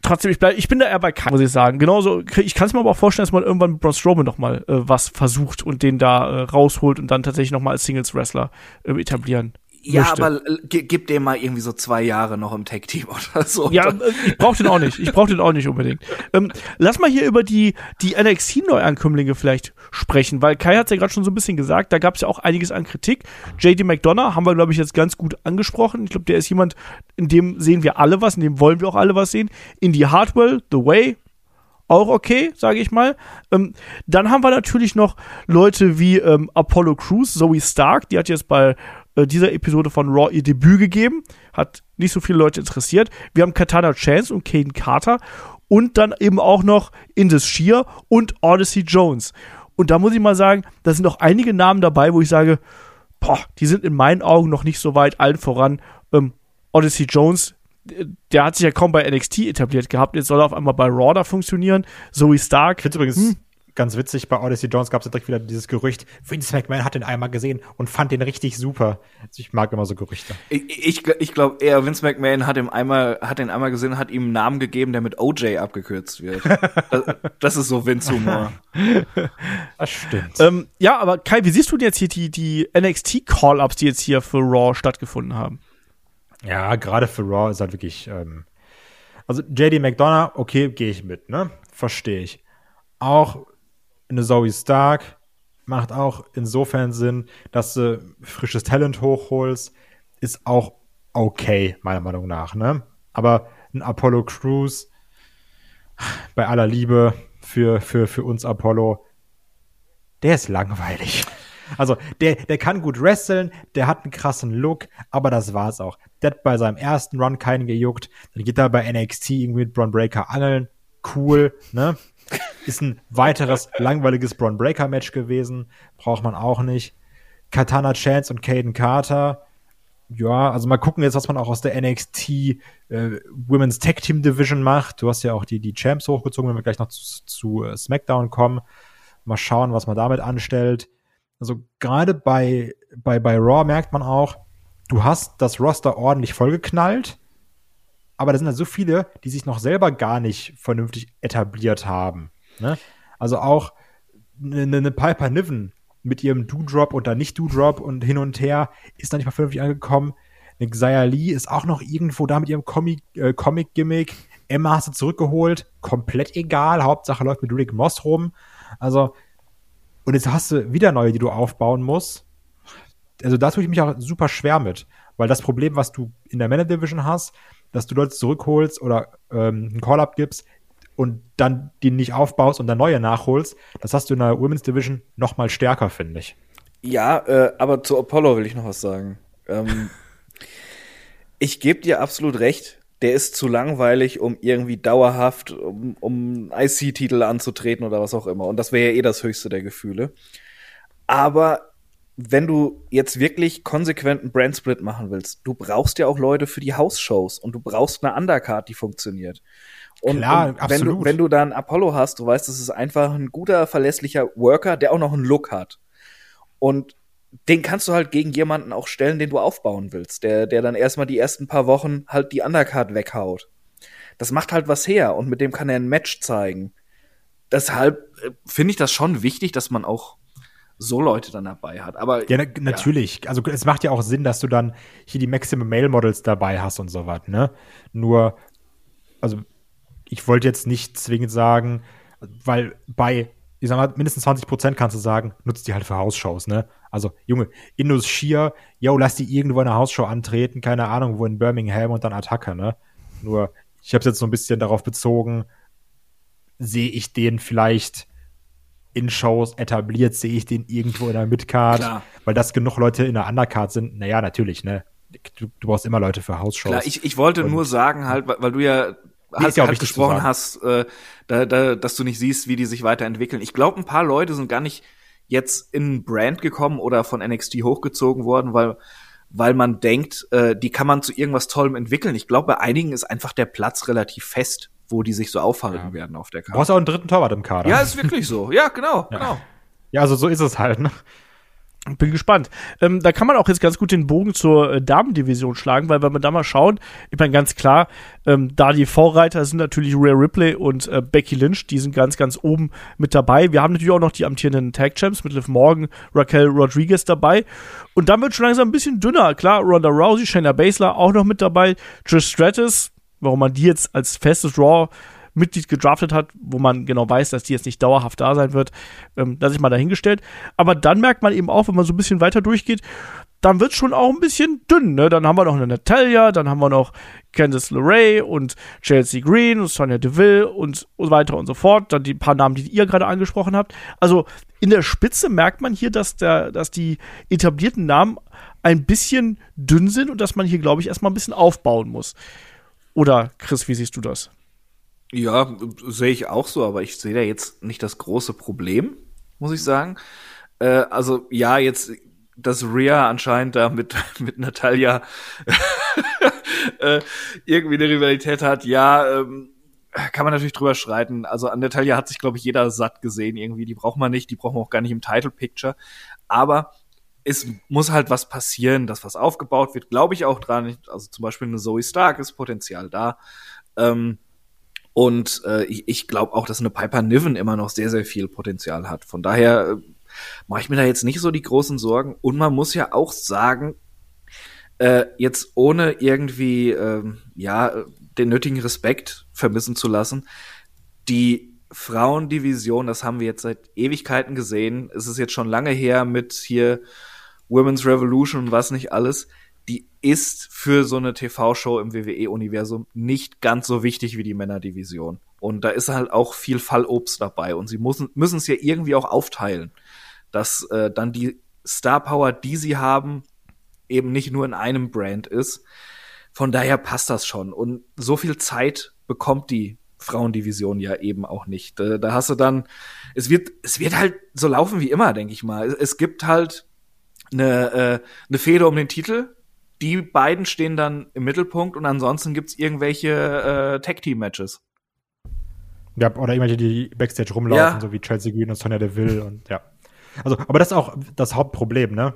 trotzdem, ich, bleib, ich bin da eher bei Kai, muss ich sagen. Genauso, ich kann es mir aber auch vorstellen, dass man irgendwann mit Braun Strowman noch mal äh, was versucht und den da äh, rausholt und dann tatsächlich noch mal als Singles-Wrestler äh, etablieren ja, möchte. aber gib dem mal irgendwie so zwei Jahre noch im Tag-Team oder so. Ja, äh, ich brauch den auch nicht. Ich brauch den auch nicht unbedingt. Ähm, lass mal hier über die, die NXT-Neuankömmlinge vielleicht sprechen, weil Kai hat ja gerade schon so ein bisschen gesagt, da gab es ja auch einiges an Kritik. JD McDonough haben wir, glaube ich, jetzt ganz gut angesprochen. Ich glaube, der ist jemand, in dem sehen wir alle was, in dem wollen wir auch alle was sehen. Indie Hardwell, The Way, auch okay, sage ich mal. Ähm, dann haben wir natürlich noch Leute wie ähm, Apollo Crews, Zoe Stark, die hat jetzt bei äh, dieser Episode von Raw ihr Debüt gegeben. Hat nicht so viele Leute interessiert. Wir haben Katana Chance und Caden Carter und dann eben auch noch Indus Shear und Odyssey Jones. Und da muss ich mal sagen, da sind auch einige Namen dabei, wo ich sage, boah, die sind in meinen Augen noch nicht so weit, allen voran. Ähm, Odyssey Jones, der hat sich ja kaum bei NXT etabliert gehabt, jetzt soll er auf einmal bei Raw da funktionieren. Zoe Stark. Ich finde übrigens, hm ganz witzig, bei Odyssey Jones gab es ja direkt wieder dieses Gerücht, Vince McMahon hat den einmal gesehen und fand den richtig super. Also ich mag immer so Gerüchte. Ich, ich, ich glaube eher, Vince McMahon hat, ihm einmal, hat den einmal gesehen, hat ihm einen Namen gegeben, der mit OJ abgekürzt wird. das, das, ist so Vince-Humor. das stimmt. Ähm, ja, aber Kai, wie siehst du denn jetzt hier die, die NXT-Call-Ups, die jetzt hier für Raw stattgefunden haben? Ja, gerade für Raw ist halt wirklich, ähm, also JD McDonough, okay, gehe ich mit, ne? Verstehe ich. Auch eine Zoe Stark macht auch insofern Sinn, dass du frisches Talent hochholst, ist auch okay, meiner Meinung nach, ne? Aber ein Apollo Crews, bei aller Liebe für, für, für uns Apollo, der ist langweilig. Also, der, der kann gut wresteln, der hat einen krassen Look, aber das war's auch. Der hat bei seinem ersten Run keinen gejuckt. Dann geht er bei NXT irgendwie mit Braun Breaker angeln. Cool, ne? Ist ein weiteres langweiliges Braun Breaker Match gewesen. Braucht man auch nicht. Katana Chance und Caden Carter. Ja, also mal gucken jetzt, was man auch aus der NXT äh, Women's Tag Team Division macht. Du hast ja auch die, die Champs hochgezogen, wenn wir gleich noch zu, zu äh, SmackDown kommen. Mal schauen, was man damit anstellt. Also gerade bei, bei, bei Raw merkt man auch, du hast das Roster ordentlich vollgeknallt, aber da sind halt so viele, die sich noch selber gar nicht vernünftig etabliert haben. Ne? Also auch eine, eine Piper Niven mit ihrem Do-Drop oder Nicht-Do-Drop und hin und her ist da nicht mal vernünftig angekommen. Eine Xia Lee ist auch noch irgendwo da mit ihrem äh, Comic-Gimmick. Äh, Comic Emma hast du zurückgeholt, komplett egal. Hauptsache läuft mit Rick Moss rum. Also und jetzt hast du wieder neue, die du aufbauen musst. Also da tue ich mich auch super schwer mit. Weil das Problem, was du in der Männer Division hast, dass du Leute zurückholst oder ähm, einen Call-Up gibst und dann die nicht aufbaust und dann neue nachholst, das hast du in der Women's Division noch mal stärker, finde ich. Ja, äh, aber zu Apollo will ich noch was sagen. Ähm, ich gebe dir absolut recht der ist zu langweilig, um irgendwie dauerhaft um, um IC-Titel anzutreten oder was auch immer. Und das wäre ja eh das höchste der Gefühle. Aber wenn du jetzt wirklich konsequenten Brandsplit machen willst, du brauchst ja auch Leute für die House-Shows und du brauchst eine Undercard, die funktioniert. Und, Klar, und wenn absolut. du wenn du dann Apollo hast, du weißt, das ist einfach ein guter verlässlicher Worker, der auch noch einen Look hat. Und den kannst du halt gegen jemanden auch stellen, den du aufbauen willst, der, der dann erstmal die ersten paar Wochen halt die Undercard weghaut. Das macht halt was her und mit dem kann er ein Match zeigen. Deshalb äh, finde ich das schon wichtig, dass man auch so Leute dann dabei hat. Aber ja, na, natürlich. Ja. Also es macht ja auch Sinn, dass du dann hier die Maximum Male Models dabei hast und so was. Ne? Nur, also ich wollte jetzt nicht zwingend sagen, weil bei ich sag mal, mindestens 20 Prozent kannst du sagen, nutzt die halt für Hausshows, ne? Also, Junge, Indus Shear, yo, lass die irgendwo in einer Hausshow antreten, keine Ahnung, wo in Birmingham und dann Attacke, ne? Nur, ich habe jetzt so ein bisschen darauf bezogen, sehe ich den vielleicht in Shows etabliert, sehe ich den irgendwo in der Midcard, Klar. weil das genug Leute in der Undercard sind. Naja, natürlich, ne? Du, du brauchst immer Leute für Hausshows. Klar, ich, ich wollte und nur sagen halt, weil, weil du ja hast, ja halt gesprochen hast, äh, da, da, dass du nicht siehst, wie die sich weiterentwickeln. Ich glaube, ein paar Leute sind gar nicht jetzt in Brand gekommen oder von NXT hochgezogen worden, weil weil man denkt, äh, die kann man zu irgendwas Tollem entwickeln. Ich glaube, bei einigen ist einfach der Platz relativ fest, wo die sich so aufhalten ja. werden auf der Karte. Du hast auch einen dritten Torwart im Kader. Ja, ist wirklich so. Ja, genau, ja. genau. Ja, also so ist es halt. Ne? Bin gespannt. Ähm, da kann man auch jetzt ganz gut den Bogen zur äh, Damendivision schlagen, weil wenn wir da mal schauen, ich meine ganz klar, ähm, da die Vorreiter sind natürlich Rhea Ripley und äh, Becky Lynch, die sind ganz, ganz oben mit dabei. Wir haben natürlich auch noch die amtierenden Tag Champs mit Liv Morgan, Raquel Rodriguez dabei. Und dann wird schon langsam ein bisschen dünner. Klar, Ronda Rousey, Shayna Baszler auch noch mit dabei, Trish Stratus, warum man die jetzt als festes Raw Mitglied gedraftet hat, wo man genau weiß, dass die jetzt nicht dauerhaft da sein wird, ähm, lasse ich mal dahingestellt. Aber dann merkt man eben auch, wenn man so ein bisschen weiter durchgeht, dann wird schon auch ein bisschen dünn. Ne? Dann haben wir noch eine Natalia, dann haben wir noch Candice LeRae und Chelsea Green und Sonia Deville und so weiter und so fort. Dann die paar Namen, die ihr gerade angesprochen habt. Also in der Spitze merkt man hier, dass, der, dass die etablierten Namen ein bisschen dünn sind und dass man hier, glaube ich, erstmal ein bisschen aufbauen muss. Oder Chris, wie siehst du das? Ja, sehe ich auch so, aber ich sehe da jetzt nicht das große Problem, muss ich sagen. Äh, also ja, jetzt, dass Rhea anscheinend da mit, mit Natalia äh, irgendwie eine Rivalität hat, ja, ähm, kann man natürlich drüber streiten. Also an Natalia hat sich, glaube ich, jeder satt gesehen irgendwie. Die braucht man nicht, die braucht man auch gar nicht im Title Picture. Aber es muss halt was passieren, dass was aufgebaut wird, glaube ich auch dran. Also zum Beispiel eine Zoe Stark ist Potenzial da. Ähm, und äh, ich, ich glaube auch, dass eine Piper Niven immer noch sehr, sehr viel Potenzial hat. Von daher äh, mache ich mir da jetzt nicht so die großen Sorgen. Und man muss ja auch sagen, äh, jetzt ohne irgendwie äh, ja den nötigen Respekt vermissen zu lassen, die Frauendivision, das haben wir jetzt seit Ewigkeiten gesehen. Es ist jetzt schon lange her mit hier Women's Revolution und was nicht alles. Die ist für so eine TV-Show im WWE-Universum nicht ganz so wichtig wie die Männerdivision. Und da ist halt auch viel Fallobst dabei. Und sie müssen es ja irgendwie auch aufteilen, dass äh, dann die Star Power, die sie haben, eben nicht nur in einem Brand ist. Von daher passt das schon. Und so viel Zeit bekommt die Frauendivision ja eben auch nicht. Da, hast du dann, es wird, es wird halt so laufen wie immer, denke ich mal. Es gibt halt eine, äh, eine Fehde um den Titel. Die beiden stehen dann im Mittelpunkt und ansonsten gibt's irgendwelche äh, Tag-Team-Matches. Ja, oder irgendwelche, die Backstage rumlaufen, Ja. so wie Chelsea Green und Sonja Deville und ja. Also, aber das ist auch das Hauptproblem, ne?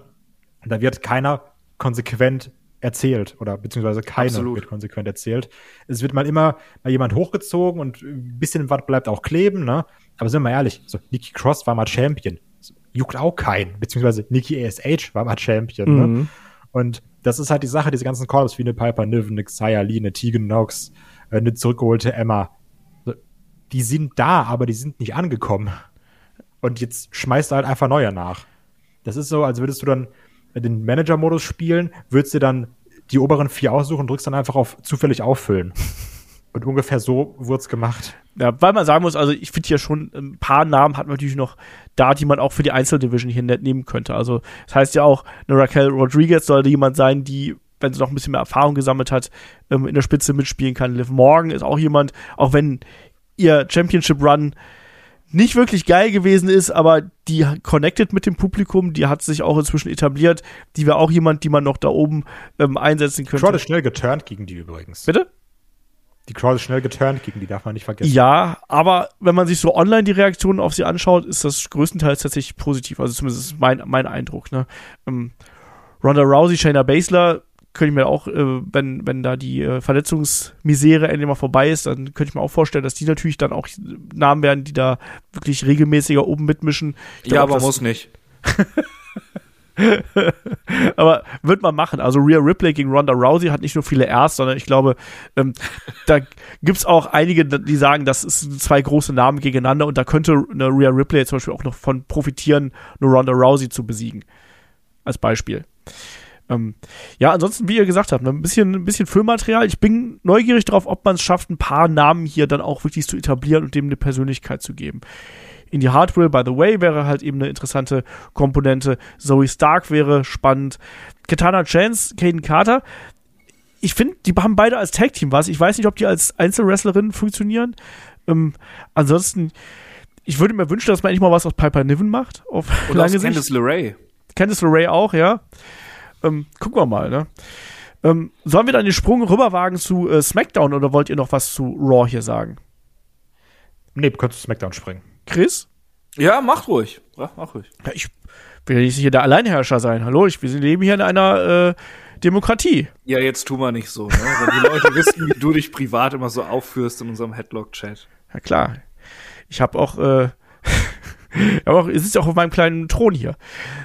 Da wird keiner konsequent erzählt oder beziehungsweise keine Absolut. wird konsequent erzählt. Es wird mal immer mal jemand hochgezogen und ein bisschen was bleibt auch kleben, ne? Aber sind wir mal ehrlich, so Nikki Cross war mal Champion. Juckt auch keinen, beziehungsweise Nikki ASH war mal Champion, ne? Mhm. Und das ist halt die Sache, diese ganzen Calls wie eine Piper Niven, eine Xia Lee, eine Tegan Nox, äh, eine zurückgeholte Emma. Die sind da, aber die sind nicht angekommen. Und jetzt schmeißt du halt einfach neue nach. Das ist so, als würdest du dann den Manager-Modus spielen, würdest du dann die oberen vier aussuchen und drückst dann einfach auf zufällig auffüllen. Und ungefähr so wurd's gemacht. Ja, weil man sagen muss, also ich finde hier schon ein paar Namen hat man natürlich noch da, die man auch für die Einzeldivision hier nett nehmen könnte. Also das heißt ja auch, eine Raquel Rodriguez sollte jemand sein, die, wenn sie noch ein bisschen mehr Erfahrung gesammelt hat, ähm, in der Spitze mitspielen kann. Liv Morgan ist auch jemand, auch wenn ihr Championship Run nicht wirklich geil gewesen ist, aber die connected mit dem Publikum, die hat sich auch inzwischen etabliert. Die wäre auch jemand, die man noch da oben ähm, einsetzen könnte. Crowd ist schnell geturnt gegen die übrigens. Bitte? Die Crowd ist schnell geturnt gegen die, darf man nicht vergessen. Ja, aber wenn man sich so online die Reaktionen auf sie anschaut, ist das größtenteils tatsächlich positiv. Also zumindest ist mein, mein Eindruck. Ne? Ähm, Ronda Rousey, Shayna Baszler, könnte ich mir auch, äh, wenn, wenn da die äh, Verletzungsmisere endlich mal vorbei ist, dann könnte ich mir auch vorstellen, dass die natürlich dann auch Namen werden, die da wirklich regelmäßiger oben mitmischen. Ich Ja, glaub, aber muss nicht. aber wird man machen. Also Rhea Ripley gegen Ronda Rousey hat nicht nur viele Rs, sondern ich glaube, ähm, da gibt's auch einige, die sagen, das ist zwei große Namen gegeneinander und da könnte eine Rhea Ripley zum Beispiel auch noch von profitieren, eine Ronda Rousey zu besiegen. Als Beispiel. Ähm, ja, ansonsten, wie ihr gesagt habt, ne, ein bisschen, ein bisschen Füllmaterial. Ich bin neugierig darauf, ob man es schafft, ein paar Namen hier dann auch wirklich zu etablieren und dem eine Persönlichkeit zu geben. Indie Hardware, by the way, wäre halt eben eine interessante Komponente. Zoe Stark wäre spannend. Katana Chance, Caden Carter. Ich finde, die haben beide als Tag-Team was. Ich weiß nicht, ob die als Einzelwrestlerinnen funktionieren. Ähm, ansonsten, ich würde mir wünschen, dass man endlich mal was aus Piper Niven macht. Auf Und lange aus Sicht. Candice LeRae. Candice LeRae auch, ja. Ähm, gucken wir mal, ne? Ähm, sollen wir dann den Sprung rüberwagen zu äh, SmackDown oder wollt ihr noch was zu Raw hier sagen? Nee, du könntest Smackdown springen. Chris? Ja, macht ruhig. Ja, mach ruhig. Ja, ich will ja nicht hier der Alleinherrscher sein. Hallo, ich, wir leben hier in einer äh, Demokratie. Ja, jetzt tu mal nicht so, ne? Wenn die Leute wissen, wie du dich privat immer so aufführst in unserem Headlock-Chat. Ja klar. Ich habe auch, äh, aber es ist ja auch auf meinem kleinen Thron hier.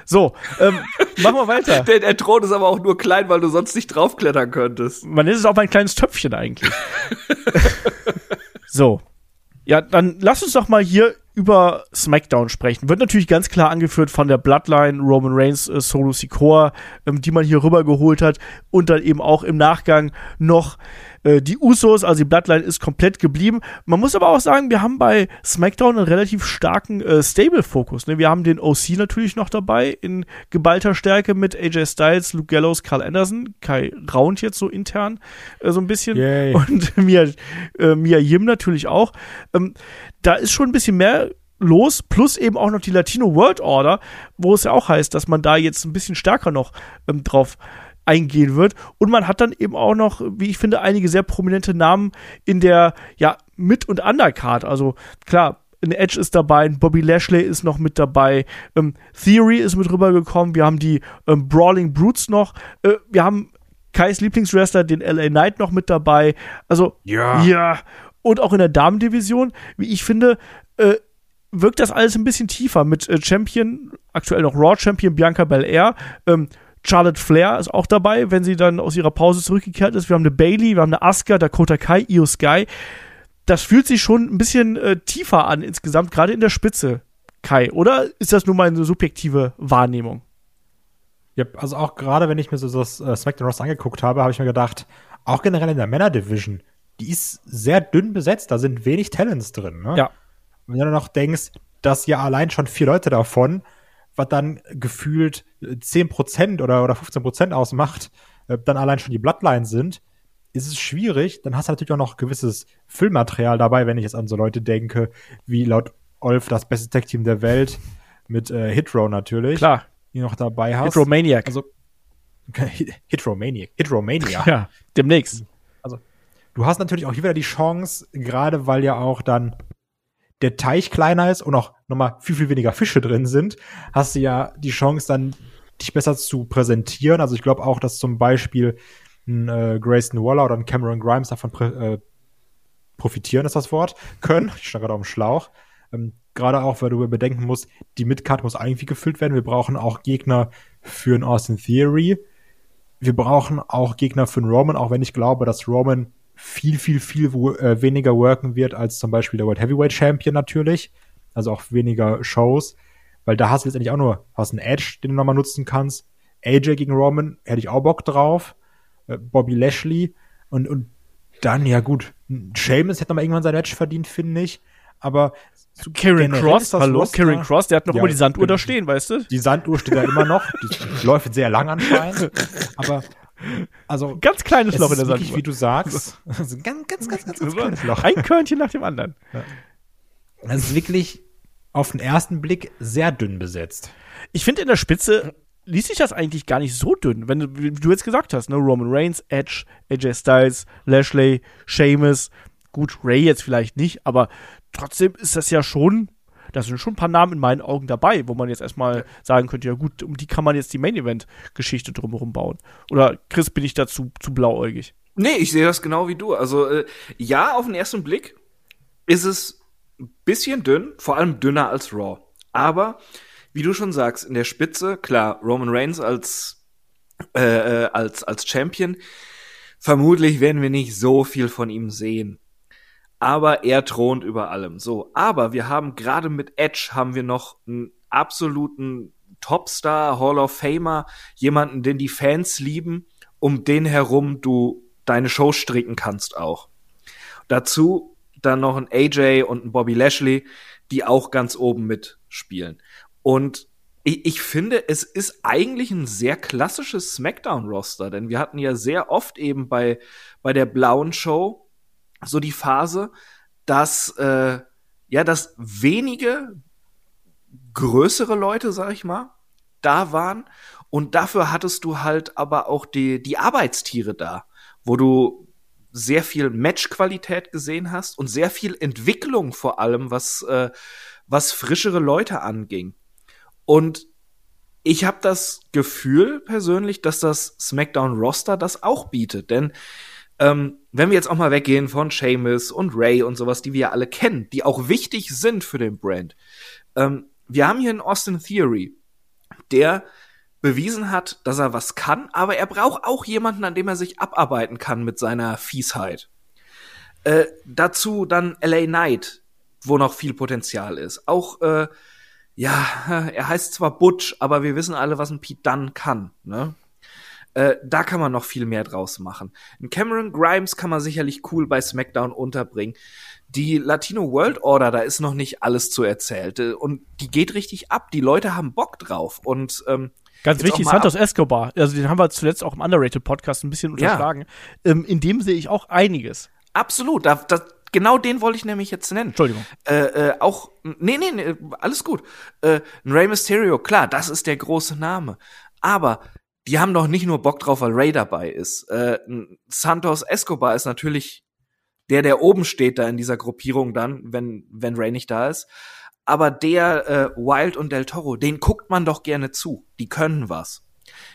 So, ähm, machen wir weiter. Der, der Thron ist aber auch nur klein, weil du sonst nicht draufklettern könntest. Man ist es auch mein kleines Töpfchen eigentlich. so. Ja, dann lass uns doch mal hier über SmackDown sprechen. Wird natürlich ganz klar angeführt von der Bloodline Roman Reigns äh, Solo Sikoa, ähm, die man hier rübergeholt hat und dann eben auch im Nachgang noch äh, die Usos, also die Bloodline ist komplett geblieben. Man muss aber auch sagen, wir haben bei SmackDown einen relativ starken äh, Stable-Fokus. Ne? Wir haben den OC natürlich noch dabei in geballter Stärke mit AJ Styles, Luke Gallows, Carl Anderson, Kai Round jetzt so intern äh, so ein bisschen Yay. und Mia, äh, Mia Yim natürlich auch. Ähm, da ist schon ein bisschen mehr los, plus eben auch noch die Latino World Order, wo es ja auch heißt, dass man da jetzt ein bisschen stärker noch ähm, drauf eingehen wird. Und man hat dann eben auch noch, wie ich finde, einige sehr prominente Namen in der, ja, Mit- und Undercard. Also klar, ein Edge ist dabei, ein Bobby Lashley ist noch mit dabei, ähm, Theory ist mit rübergekommen, wir haben die ähm, Brawling Brutes noch, äh, wir haben Kais Lieblingswrestler, den LA Knight noch mit dabei. Also, Ja. ja. Und auch in der Damendivision, wie ich finde, äh, wirkt das alles ein bisschen tiefer mit äh, Champion, aktuell noch Raw Champion Bianca Belair, ähm, Charlotte Flair ist auch dabei, wenn sie dann aus ihrer Pause zurückgekehrt ist. Wir haben eine Bailey, wir haben eine Asuka, Dakota Kai, Io Sky. Das fühlt sich schon ein bisschen äh, tiefer an insgesamt, gerade in der Spitze, Kai. Oder ist das nur meine subjektive Wahrnehmung? Ja, also auch gerade, wenn ich mir so das äh, SmackDown Roster angeguckt habe, habe ich mir gedacht, auch generell in der Männer-Division, die ist sehr dünn besetzt, da sind wenig Talents drin. Ne? Ja. Wenn du noch denkst, dass ja allein schon vier Leute davon, was dann gefühlt 10% oder, oder 15% ausmacht, äh, dann allein schon die Bloodline sind, ist es schwierig. Dann hast du natürlich auch noch gewisses Füllmaterial dabei, wenn ich jetzt an so Leute denke, wie laut Olf das beste Tech-Team der Welt mit äh, Hitrow natürlich. Klar. Die noch dabei hast. Hitromaniac. Also, Hitromaniac. Hitromania. ja, demnächst. Du hast natürlich auch hier wieder die Chance, gerade weil ja auch dann der Teich kleiner ist und auch nochmal viel, viel weniger Fische drin sind, hast du ja die Chance dann, dich besser zu präsentieren. Also ich glaube auch, dass zum Beispiel ein äh, Grayson Waller oder ein Cameron Grimes davon äh, profitieren, ist das Wort, können. Ich stand gerade auf dem Schlauch. Ähm, gerade auch, weil du bedenken musst, die Midcard muss irgendwie gefüllt werden. Wir brauchen auch Gegner für ein Austin Theory. Wir brauchen auch Gegner für einen Roman, auch wenn ich glaube, dass Roman viel, viel, viel äh, weniger worken wird als zum Beispiel der World Heavyweight Champion natürlich. Also auch weniger Shows, weil da hast du letztendlich auch nur, hast einen Edge, den du nochmal nutzen kannst. AJ gegen Roman hätte ich auch Bock drauf. Äh, Bobby Lashley und, und dann, ja gut, Sheamus hätte nochmal irgendwann sein Match verdient, finde ich. Aber so Karen Cross, hallo, Karen Cross, der hat noch ja, immer die Sanduhr genau. da stehen, weißt du? Die Sanduhr steht da immer noch. Die läuft sehr lang anscheinend. Aber also ganz kleines Loch in der Sanduhr. wie du sagst. Also ganz, ganz, ganz, ganz, ganz kleines Loch. Ein Körnchen nach dem anderen. Ja. Das ist wirklich auf den ersten Blick sehr dünn besetzt. Ich finde in der Spitze ließ sich das eigentlich gar nicht so dünn, wenn du, wie du jetzt gesagt hast, ne? Roman Reigns, Edge, AJ Styles, Lashley, Sheamus, gut, Ray jetzt vielleicht nicht, aber trotzdem ist das ja schon, da sind schon ein paar Namen in meinen Augen dabei, wo man jetzt erstmal sagen könnte, ja gut, um die kann man jetzt die Main Event Geschichte drumherum bauen. Oder Chris, bin ich dazu zu blauäugig? Nee, ich sehe das genau wie du. Also äh, ja, auf den ersten Blick ist es ein bisschen dünn, vor allem dünner als Raw. Aber wie du schon sagst, in der Spitze, klar, Roman Reigns als, äh, als, als Champion, vermutlich werden wir nicht so viel von ihm sehen. Aber er thront über allem. So, aber wir haben gerade mit Edge haben wir noch einen absoluten Topstar, Hall of Famer, jemanden, den die Fans lieben, um den herum du deine Show stricken kannst auch. Dazu dann noch ein AJ und ein Bobby Lashley, die auch ganz oben mitspielen. Und ich, ich finde, es ist eigentlich ein sehr klassisches SmackDown-Roster, denn wir hatten ja sehr oft eben bei, bei der blauen Show so die Phase, dass, äh, ja, dass wenige größere Leute, sag ich mal, da waren. Und dafür hattest du halt aber auch die, die Arbeitstiere da, wo du sehr viel Matchqualität gesehen hast und sehr viel Entwicklung vor allem, was, äh, was frischere Leute anging. Und ich habe das Gefühl persönlich, dass das SmackDown Roster das auch bietet, denn ähm, wenn wir jetzt auch mal weggehen von Sheamus und Ray und sowas, die wir ja alle kennen, die auch wichtig sind für den Brand. Ähm, wir haben hier einen Austin Theory, der bewiesen hat, dass er was kann, aber er braucht auch jemanden, an dem er sich abarbeiten kann mit seiner Fiesheit. Äh, dazu dann LA Knight, wo noch viel Potenzial ist. Auch äh, ja, er heißt zwar Butch, aber wir wissen alle, was ein Pete Dunn kann. Ne? Äh, da kann man noch viel mehr draus machen. Ein Cameron Grimes kann man sicherlich cool bei SmackDown unterbringen. Die Latino World Order, da ist noch nicht alles zu erzählt. Äh, und die geht richtig ab. Die Leute haben Bock drauf. Und ähm, Ganz wichtig, Santos Escobar. Also den haben wir zuletzt auch im Underrated Podcast ein bisschen unterschlagen. Ja. Ähm, in dem sehe ich auch einiges. Absolut. Da, da, genau den wollte ich nämlich jetzt nennen. Entschuldigung. Äh, äh, auch, nee, nee, nee, alles gut. Äh, ein Rey Mysterio, klar, das ist der große Name. Aber die haben doch nicht nur Bock drauf, weil Ray dabei ist. Äh, Santos Escobar ist natürlich der, der oben steht da in dieser Gruppierung dann, wenn, wenn Ray nicht da ist. Aber der äh, Wild und Del Toro, den guckt man doch gerne zu. Die können was.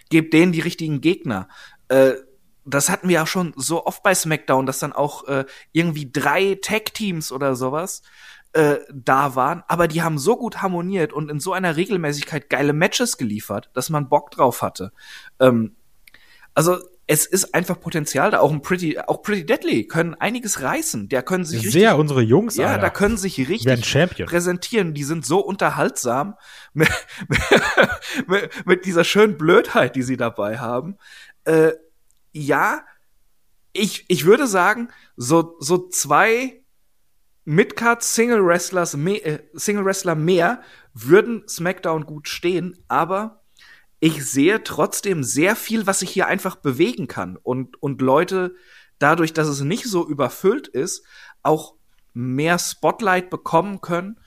Gebt denen die richtigen Gegner. Äh, das hatten wir auch schon so oft bei SmackDown, dass dann auch äh, irgendwie drei Tag-Teams oder sowas äh, da waren, aber die haben so gut harmoniert und in so einer Regelmäßigkeit geile Matches geliefert, dass man Bock drauf hatte. Ähm, also es ist einfach Potenzial da. Auch ein Pretty, auch Pretty Deadly können einiges reißen. Der können sich Sehr richtig, unsere Jungs, ja, Alter. da können sich richtig präsentieren. Die sind so unterhaltsam mit, mit, mit dieser schönen Blödheit, die sie dabei haben. Äh, ja, ich, ich würde sagen, so, so zwei Midcard Single Wrestlers, äh, Single Wrestler mehr würden SmackDown gut stehen, aber ich sehe trotzdem sehr viel, was sich hier einfach bewegen kann. Und, und Leute dadurch, dass es nicht so überfüllt ist, auch mehr Spotlight bekommen können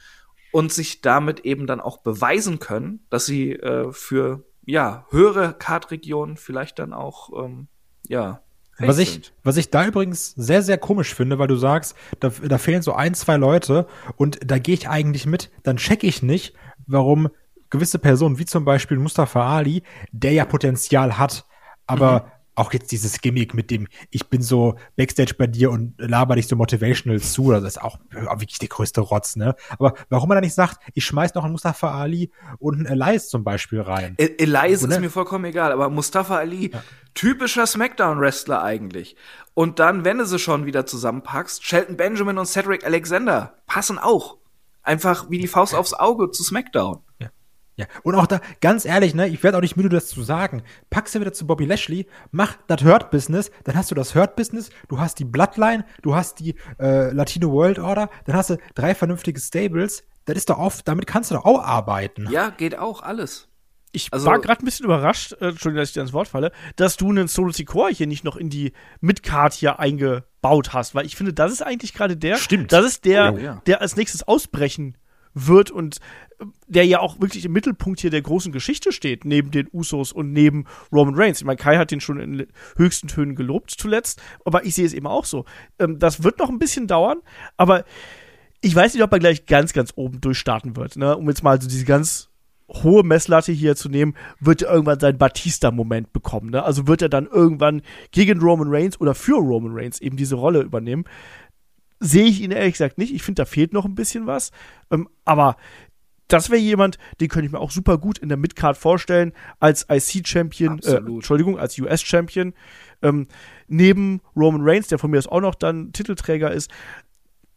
und sich damit eben dann auch beweisen können, dass sie äh, für ja höhere Kartregionen vielleicht dann auch ähm, ja Was ich, was ich da übrigens sehr, sehr komisch finde, weil du sagst, da, da fehlen so ein, zwei Leute und da gehe ich eigentlich mit, dann check ich nicht, warum gewisse Personen, wie zum Beispiel Mustafa Ali, der ja Potenzial hat, aber auch jetzt dieses Gimmick mit dem, ich bin so Backstage bei dir und laber dich so motivational zu, das ist auch wirklich der größte Rotz, ne? Aber warum er dann nicht sagt, ich schmeiß noch einen Mustafa Ali und einen Elias zum Beispiel rein? E- Elias Oder? ist mir vollkommen egal, aber Mustafa Ali, typischer Smackdown-Wrestler eigentlich. Und dann, wenn du sie schon wieder zusammenpackst, Shelton Benjamin und Cedric Alexander passen auch. Einfach wie die Faust aufs Auge zu Smackdown. Ja, und auch da, ganz ehrlich, ne, ich werde auch nicht müde, das zu sagen. Packst du wieder zu Bobby Lashley, mach das Hurt-Business, dann hast du das Hurt-Business, du hast die Bloodline, du hast die äh, Latino World Order, dann hast du drei vernünftige Stables. Das ist doch oft, damit kannst du doch auch arbeiten. Ja, geht auch alles. Ich Also- war gerade ein bisschen überrascht, äh, Entschuldigung, dass ich dir ins Wort falle, dass du einen Solo Sikoa hier nicht noch in die Midcard hier eingebaut hast, weil ich finde, das ist eigentlich gerade der, Stimmt. das ist der, Oh, ja. der als nächstes ausbrechen wird und äh, der ja auch wirklich im Mittelpunkt hier der großen Geschichte steht, neben den Usos und neben Roman Reigns. Ich meine, Kai hat den schon in höchsten Tönen gelobt zuletzt, aber ich sehe es eben auch so. Ähm, das wird noch ein bisschen dauern, aber ich weiß nicht, ob er gleich ganz, ganz oben durchstarten wird. Ne? Um jetzt mal so diese ganz hohe Messlatte hier zu nehmen, wird er irgendwann seinen Batista-Moment bekommen. Ne? Also wird er dann irgendwann gegen Roman Reigns oder für Roman Reigns eben diese Rolle übernehmen. Sehe ich ihn ehrlich gesagt nicht. Ich finde, da fehlt noch ein bisschen was. Ähm, aber das wäre jemand, den könnte ich mir auch super gut in der Midcard vorstellen, als IC-Champion, äh. Entschuldigung, als US-Champion. Ähm, neben Roman Reigns, der von mir aus auch noch dann Titelträger ist,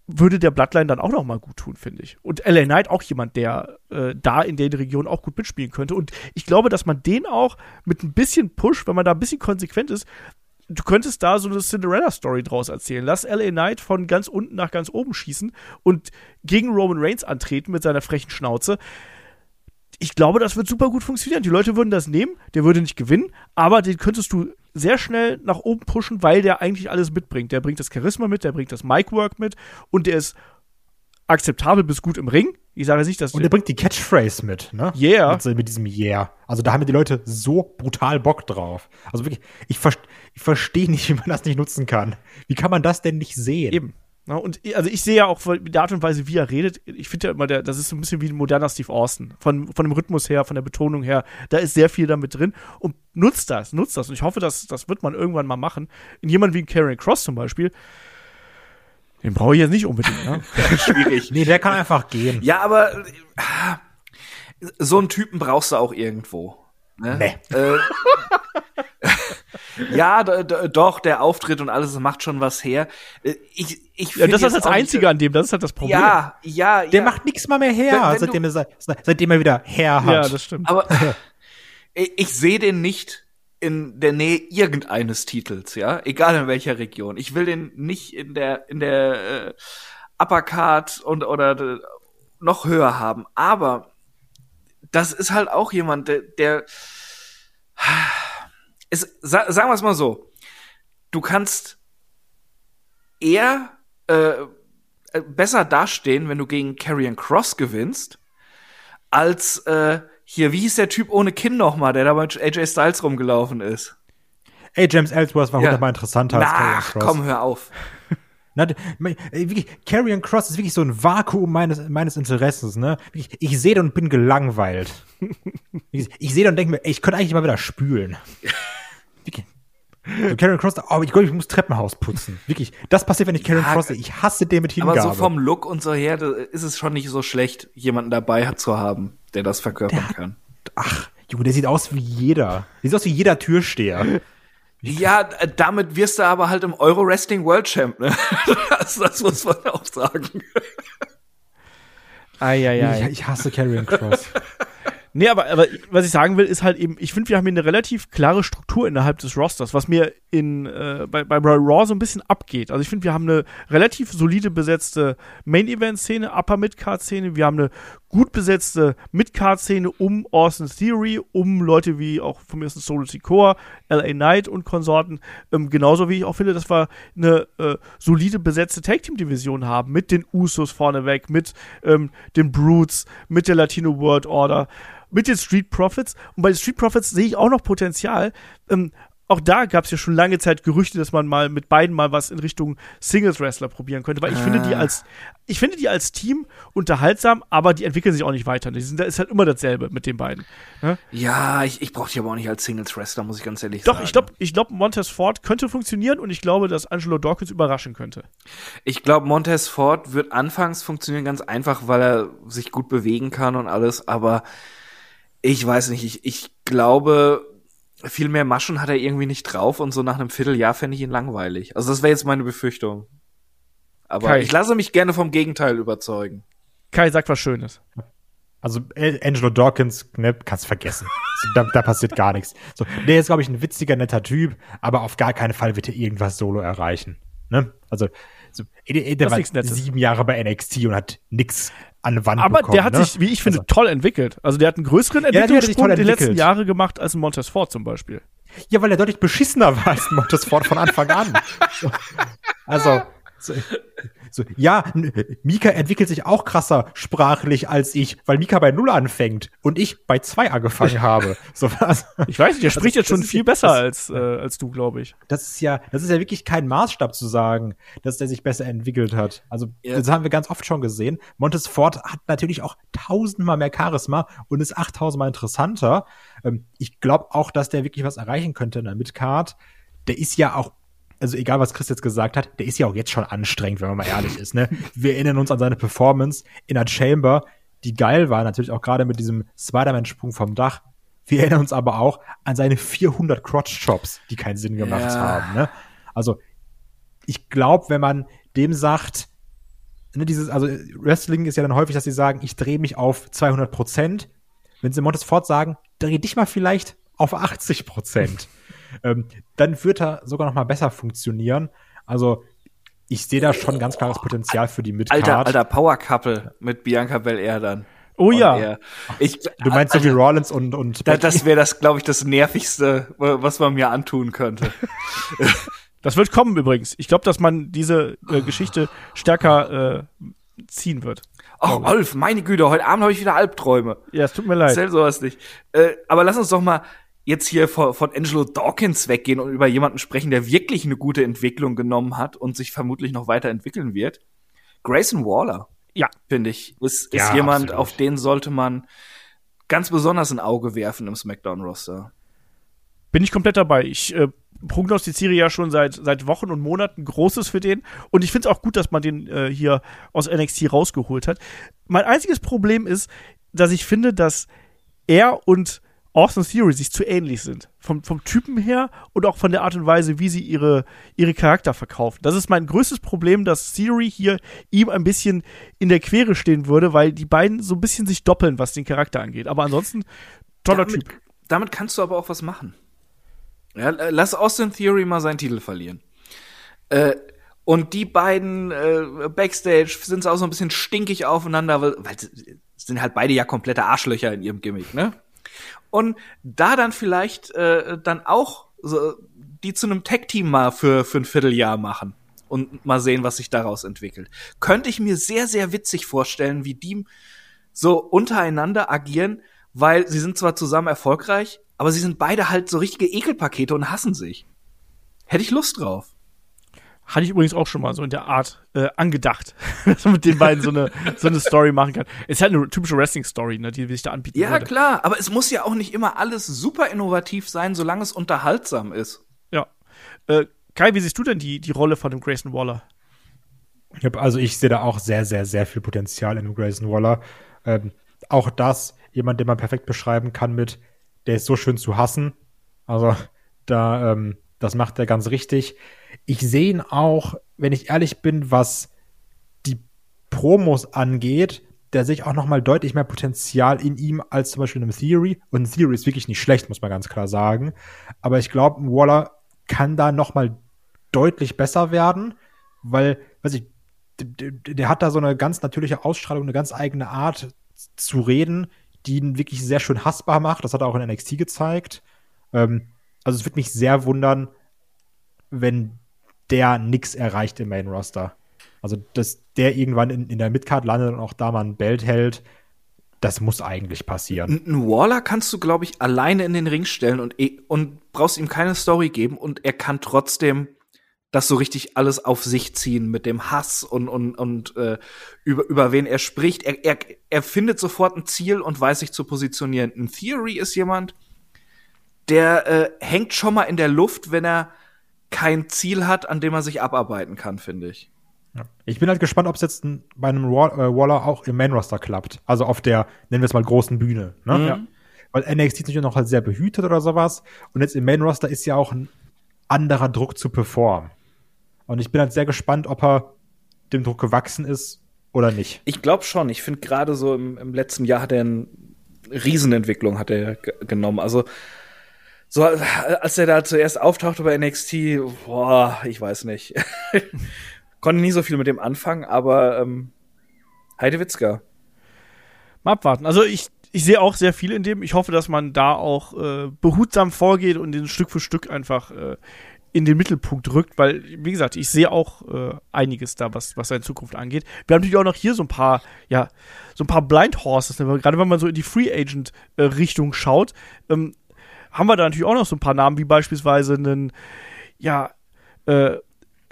würde der Bloodline dann auch noch mal gut tun, finde ich. Und LA Knight auch jemand, der äh, da in der Region auch gut mitspielen könnte. Und ich glaube, dass man den auch mit ein bisschen Push, wenn man da ein bisschen konsequent ist, du könntest da so eine Cinderella-Story draus erzählen. Lass LA Knight von ganz unten nach ganz oben schießen und gegen Roman Reigns antreten mit seiner frechen Schnauze. Ich glaube, das wird super gut funktionieren. Die Leute würden das nehmen, der würde nicht gewinnen, aber den könntest du sehr schnell nach oben pushen, weil der eigentlich alles mitbringt. Der bringt das Charisma mit, der bringt das Mic-Work mit und der ist akzeptabel bis gut im Ring. Ich sage nicht, dass Und er bringt die Catchphrase mit, ne? Yeah. Mit, mit diesem Yeah. Also da haben die Leute so brutal Bock drauf. Also wirklich, ich, ver ich verstehe nicht, wie man das nicht nutzen kann. Wie kann man das denn nicht sehen? Eben. Ja, und also ich sehe ja auch von der Art und Weise, wie er redet, ich finde ja immer, der, das ist so ein bisschen wie ein moderner Steve Austin. Von, von dem Rhythmus her, von der Betonung her, da ist sehr viel damit drin. Und nutzt das, nutzt das. Und ich hoffe, dass, das wird man irgendwann mal machen. In jemand wie ein Karen Cross zum Beispiel, den brauche ich jetzt nicht unbedingt. Ne? Schwierig. Nee, der kann einfach gehen. Ja, aber äh, so einen Typen brauchst du auch irgendwo. Ne? Nee. Äh, ja, doch, der Auftritt und alles macht schon was her. Äh, Ich, ich Ja, das ist das Einzige an dem, das ist halt das Problem. Ja, ja, Der ja. macht nichts mal mehr her, Wenn- wenn seitdem, du- er, se- seitdem er wieder Herr hat. ja das stimmt. Aber ich, sehe den nicht in der Nähe irgendeines Titels, ja, egal in welcher Region. Ich will den nicht in der in der äh, Uppercard und oder noch höher haben. Aber das ist halt auch jemand, der, der es, sa sagen wir es mal so: Du kannst eher äh, äh, besser dastehen, wenn du gegen Karrion Cross gewinnst, als äh, hier, wie hieß der Typ ohne Kinn nochmal, der da bei AJ Styles rumgelaufen ist? Ey, James Ellsworth war Ja. hundertmal interessanter als Karrion Cross. komm, hör auf. Na, ey, wirklich, Carrion Cross ist wirklich so ein Vakuum meines, meines Interessens, ne? Wirklich, Ich sehe den und bin gelangweilt. ich ich sehe den und denke mir, ey, ich könnte eigentlich mal wieder spülen. So, Carrion Cross, oh, ich glaube, ich muss Treppenhaus putzen. Wirklich, das passiert, wenn ich Carrion Ja, Cross sehe. Ich hasse den mit Hingabe. Aber so vom Look und so her, ist es schon nicht so schlecht, jemanden dabei zu haben, der das verkörpern kann. Ach, Junge, der sieht aus wie jeder. Der sieht aus wie jeder Türsteher. Ja, äh, damit wirst du aber halt im Euro Wrestling World Champ, ne? das, das muss man auch sagen. Eieiei. Ich, ich hasse Karrion Cross. Nee, aber, aber was ich sagen will, ist halt eben, ich finde, wir haben hier eine relativ klare Struktur innerhalb des Rosters, was mir in, äh, bei, bei Raw so ein bisschen abgeht. Also ich finde, wir haben eine relativ solide besetzte Main-Event-Szene, Upper-Mid-Card-Szene, wir haben eine gut besetzte Mid-Card-Szene um Austin Theory, um Leute wie auch vom ersten Solo Sikoa, LA Knight und Konsorten. Ähm, genauso wie ich auch finde, dass wir eine äh, solide besetzte Tag-Team-Division haben, mit den Usos vorneweg, mit ähm, den Brutes, mit der Latino World Order mit den Street Profits. Und bei den Street Profits sehe ich auch noch Potenzial. Ähm, auch da gab es ja schon lange Zeit Gerüchte, dass man mal mit beiden mal was in Richtung Singles Wrestler probieren könnte, weil ich ah. finde die ah. als ich finde die als Team unterhaltsam, aber die entwickeln sich auch nicht weiter. Die sind, da ist halt immer dasselbe mit den beiden. Ne? Ja, ich, ich brauche die aber auch nicht als Singles Wrestler, muss ich ganz ehrlich Doch, sagen. Doch, ich glaube, ich glaube Montez Ford könnte funktionieren und ich glaube, dass Angelo Dawkins überraschen könnte. Ich glaube, Montez Ford wird anfangs funktionieren ganz einfach, weil er sich gut bewegen kann und alles, aber ich weiß nicht, ich, ich glaube, viel mehr Maschen hat er irgendwie nicht drauf und so nach einem Vierteljahr fände ich ihn langweilig. Also das wäre jetzt meine Befürchtung. Aber Kai. ich lasse mich gerne vom Gegenteil überzeugen. Kai sagt was Schönes. Also Angelo Dawkins, ne, kannst vergessen. da, da passiert gar nichts. So, der ist, glaube ich, ein witziger, netter Typ, aber auf gar keinen Fall wird er irgendwas solo erreichen. Ne? Also, so, der, der war sieben Jahre bei NXT und hat nix an Wand Aber bekommen, der hat ne? sich, wie ich finde, also, toll entwickelt. Also der hat einen größeren Entwicklungssprung ja, die letzten Jahre gemacht als ein Montez Ford zum Beispiel. Ja, weil er deutlich beschissener war als ein Montez Ford von Anfang an. also, so, so, ja, Mika entwickelt sich auch krasser sprachlich als ich, weil Mika bei Null anfängt und ich bei zwei angefangen habe. So was. Ich weiß nicht, der spricht also, jetzt schon viel besser das, als, äh, als du, glaube ich. Das ist ja, das ist ja wirklich kein Maßstab zu sagen, dass der sich besser entwickelt hat. Also, ja. das haben wir ganz oft schon gesehen. Montes Ford hat natürlich auch tausendmal mehr Charisma und ist achttausendmal interessanter. Ähm, ich glaube auch, dass der wirklich was erreichen könnte in der Midcard. Der ist ja auch also egal was Chris jetzt gesagt hat, der ist ja auch jetzt schon anstrengend, wenn man mal ehrlich ist. Ne? Wir erinnern uns an seine Performance in der Chamber, die geil war, natürlich auch gerade mit diesem Spider-Man-Sprung vom Dach. Wir erinnern uns aber auch an seine 400 Crotch-Chops, die keinen Sinn gemacht ja. haben. Ne? Also ich glaube, wenn man dem sagt, ne, dieses, also Wrestling ist ja dann häufig, dass sie sagen, ich drehe mich auf 200 Prozent. Wenn sie Montes Ford sagen, dreh dich mal vielleicht auf 80 Prozent ähm, dann wird er sogar noch mal besser funktionieren. Also ich sehe da schon ganz klares Potenzial für die Midcard. Alter, alter Power Couple mit Bianca Belair dann. Oh ja. Ich, du meinst also, so wie Rollins und und da, das wäre das, glaube ich, das nervigste, was man mir antun könnte. das wird kommen übrigens. Ich glaube, dass man diese äh, Geschichte stärker äh, ziehen wird. Oh, Wolf, meine Güte, heute Abend habe ich wieder Albträume. Ja, es tut mir leid. Erzähl sowas nicht. Äh, aber lass uns doch mal jetzt hier von, von Angelo Dawkins weggehen und über jemanden sprechen, der wirklich eine gute Entwicklung genommen hat und sich vermutlich noch weiterentwickeln wird. Grayson Waller. Ja. Finde ich. Ist, ist ja, jemand, absolut. auf den sollte man ganz besonders ein Auge werfen im SmackDown-Roster. Bin ich komplett dabei. Ich äh, prognostiziere ja schon seit, seit Wochen und Monaten Großes für den. Und ich finde es auch gut, dass man den äh, hier aus NXT rausgeholt hat. Mein einziges Problem ist, dass ich finde, dass er und Austin Theory sich zu ähnlich sind. Vom, vom Typen her und auch von der Art und Weise, wie sie ihre, ihre Charakter verkaufen. Das ist mein größtes Problem, dass Theory hier ihm ein bisschen in der Quere stehen würde, weil die beiden so ein bisschen sich doppeln, was den Charakter angeht. Aber ansonsten, toller damit, Typ. Damit kannst du aber auch was machen. Ja, lass Austin Theory mal seinen Titel verlieren. Äh, und die beiden äh, Backstage sind auch so ein bisschen stinkig aufeinander, weil, weil sind halt beide ja komplette Arschlöcher in ihrem Gimmick, ne? Und da dann vielleicht äh, dann auch so, die zu einem Tech-Team mal für, für ein Vierteljahr machen und mal sehen, was sich daraus entwickelt. Könnte ich mir sehr, sehr witzig vorstellen, wie die so untereinander agieren, weil sie sind zwar zusammen erfolgreich, aber sie sind beide halt so richtige Ekelpakete und hassen sich. Hätte ich Lust drauf. Hatte ich übrigens auch schon mal so in der Art äh, angedacht, dass man mit den beiden so eine, so eine Story machen kann. Es ist halt eine typische Wrestling-Story, ne, die sich da anbieten Ja, würde. klar, aber es muss ja auch nicht immer alles super innovativ sein, solange es unterhaltsam ist. Ja. Äh, Kai, wie siehst du denn die, die Rolle von dem Grayson Waller? Also ich sehe da auch sehr, sehr, sehr viel Potenzial in dem Grayson Waller. Ähm, auch das, jemand, den man perfekt beschreiben kann mit, der ist so schön zu hassen. Also da, ähm, Das macht er ganz richtig. Ich sehe ihn auch, wenn ich ehrlich bin, was die Promos angeht, der sehe ich auch noch mal deutlich mehr Potenzial in ihm als zum Beispiel in einem Theory. Und Theory ist wirklich nicht schlecht, muss man ganz klar sagen. Aber ich glaube, Waller kann da noch mal deutlich besser werden, weil, weiß ich, der, der hat da so eine ganz natürliche Ausstrahlung, eine ganz eigene Art zu reden, die ihn wirklich sehr schön hassbar macht. Das hat er auch in NXT gezeigt. Ähm, also es würde mich sehr wundern, wenn der nix erreicht im Main Roster. Also, dass der irgendwann in, in der Midcard landet und auch da mal ein Belt hält, das muss eigentlich passieren. Ein Waller kannst du, glaube ich, alleine in den Ring stellen und, eh, und brauchst ihm keine Story geben und er kann trotzdem das so richtig alles auf sich ziehen mit dem Hass und, und, und äh, über, über wen er spricht. Er, er, er findet sofort ein Ziel und weiß sich zu positionieren. Ein Theory ist jemand, der äh, hängt schon mal in der Luft, wenn er kein Ziel hat, an dem er sich abarbeiten kann, finde ich. Ja. Ich bin halt gespannt, ob es jetzt bei einem Wall, äh, Waller auch im Main-Roster klappt. Also auf der, nennen wir es mal, großen Bühne. Ne? Mhm. Ja. Weil NXT ist natürlich noch halt sehr behütet oder sowas. Und jetzt im Main-Roster ist ja auch ein anderer Druck zu performen. Und ich bin halt sehr gespannt, ob er dem Druck gewachsen ist oder nicht. Ich glaube schon. Ich finde gerade so im, im, letzten Jahr hat er eine Riesenentwicklung hat er genommen. Also so als er da zuerst auftauchte bei NXT, boah, ich weiß nicht. Konnte nie so viel mit dem anfangen, aber ähm, Heidewitzka. Mal abwarten. Also ich, ich sehe auch sehr viel in dem. Ich hoffe, dass man da auch äh, behutsam vorgeht und den Stück für Stück einfach äh, in den Mittelpunkt rückt, weil, wie gesagt, ich sehe auch äh, einiges da, was, was seine Zukunft angeht. Wir haben natürlich auch noch hier so ein paar, ja, so ein paar Blind Horses, ne? gerade wenn man so in die Free Agent äh, schaut, ähm, haben wir da natürlich auch noch so ein paar Namen, wie beispielsweise einen, ja, äh,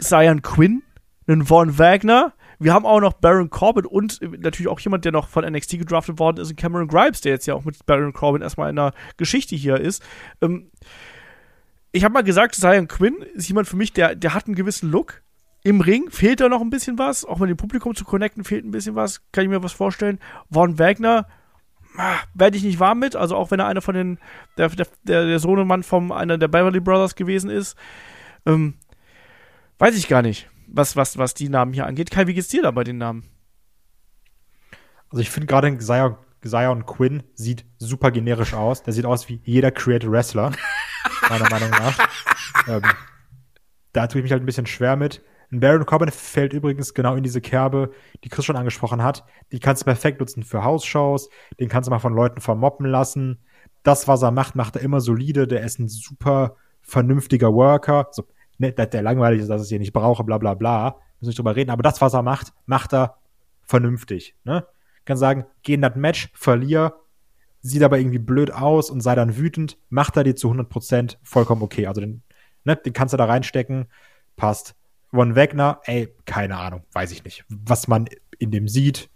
Cyan Quinn, einen Von Wagner. Wir haben auch noch Baron Corbin und natürlich auch jemand, der noch von NXT gedraftet worden ist, Cameron Grimes, der jetzt ja auch mit Baron Corbin erstmal in der Geschichte hier ist. Ähm, ich habe mal gesagt, Zion Quinn ist jemand für mich, der, der hat einen gewissen Look. Im Ring fehlt da noch ein bisschen was. Auch mit dem Publikum zu connecten fehlt ein bisschen was. Kann ich mir was vorstellen. Von Wagner werde ich nicht warm mit. Also auch wenn er einer von den, der, der, der Sohnemann von einer der Beverly Brothers gewesen ist. Ähm, weiß ich gar nicht was, was, was die Namen hier angeht. Kai, wie geht's dir da bei den Namen? Also ich finde gerade Zion, Zion Quinn sieht super generisch aus. Der sieht aus wie jeder Creative Wrestler, meiner Meinung nach. ähm, da tue ich mich halt ein bisschen schwer mit. Ein Baron Corbin fällt übrigens genau in diese Kerbe, die Chris schon angesprochen hat. Die kannst du perfekt nutzen für Hausshows, den kannst du mal von Leuten vermoppen lassen. Das, was er macht, macht er immer solide. Der ist ein super vernünftiger Worker. So, ne, dass der langweilig ist, dass ich hier nicht brauche, bla bla bla. Müssen nicht drüber reden. Aber das, was er macht, macht er vernünftig. Ne? Kann sagen, geh in das Match, verlier, sieht aber irgendwie blöd aus und sei dann wütend, macht er dir zu 100% vollkommen okay. Also den, ne, den kannst du da reinstecken, passt. Von Wegner, ey, keine Ahnung, weiß ich nicht. Was man in dem sieht,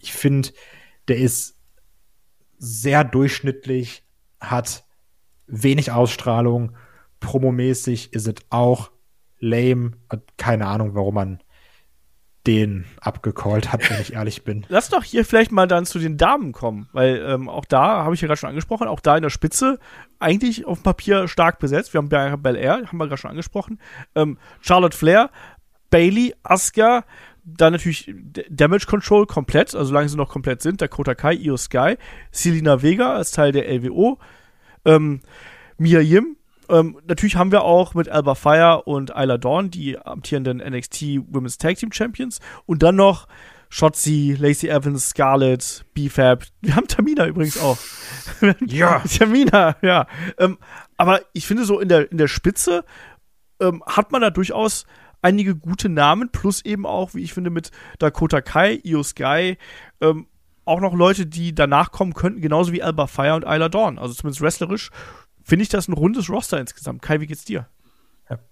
ich finde, der ist sehr durchschnittlich, hat wenig Ausstrahlung promomäßig ist es auch lame. Keine Ahnung, warum man den abgecallt hat, wenn ich ehrlich bin. Lass doch hier vielleicht mal dann zu den Damen kommen, weil ähm, auch da habe ich ja gerade schon angesprochen, auch da in der Spitze eigentlich auf dem Papier stark besetzt. Wir haben Bianca Belair, haben wir gerade schon angesprochen, ähm, Charlotte Flair, Bailey, Asuka, dann natürlich Damage Control komplett, also solange sie noch komplett sind, Dakota Kai, Io Sky, Selina Vega als Teil der LWO, ähm, Mia Yim, ähm, natürlich haben wir auch mit Alba Fire und Isla Dawn die amtierenden NXT Women's Tag Team Champions und dann noch Shotzi, Lacey Evans, Scarlett, B-Fab. Wir haben Tamina übrigens auch. ja. Tamina, ja. Ähm, aber ich finde so in der, in der Spitze ähm, hat man da durchaus einige gute Namen, plus eben auch, wie ich finde, mit Dakota Kai, Io Sky, ähm, auch noch Leute, die danach kommen könnten, genauso wie Alba Fire und Isla Dawn. Also zumindest wrestlerisch finde ich das ein rundes Roster insgesamt. Kai, wie geht's dir?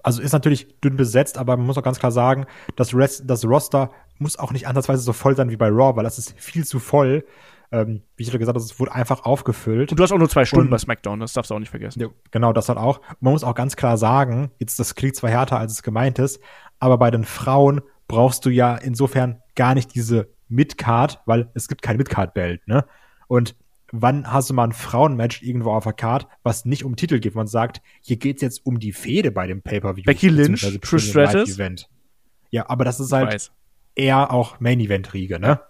Also ist natürlich dünn besetzt, aber man muss auch ganz klar sagen, das, Rest, das Roster muss auch nicht ansatzweise so voll sein wie bei Raw, weil das ist viel zu voll. Ähm, wie ich schon gesagt habe, es wurde einfach aufgefüllt. Und du hast auch nur zwei Stunden Und, bei SmackDown, das darfst du auch nicht vergessen. Ja, genau, das hat auch. Man muss auch ganz klar sagen, jetzt das klingt zwar härter, als es gemeint ist, aber bei den Frauen brauchst du ja insofern gar nicht diese Midcard, weil es gibt kein Midcard-Belt, ne? Und wann hast du mal ein Frauenmatch irgendwo auf der Card, was nicht um Titel geht, man sagt, hier geht's jetzt um die Fehde bei dem Pay-Per-View. Becky Lynch, Trish Stratus. Event. Ja, aber das ist halt eher auch Main-Event-Riege, ne?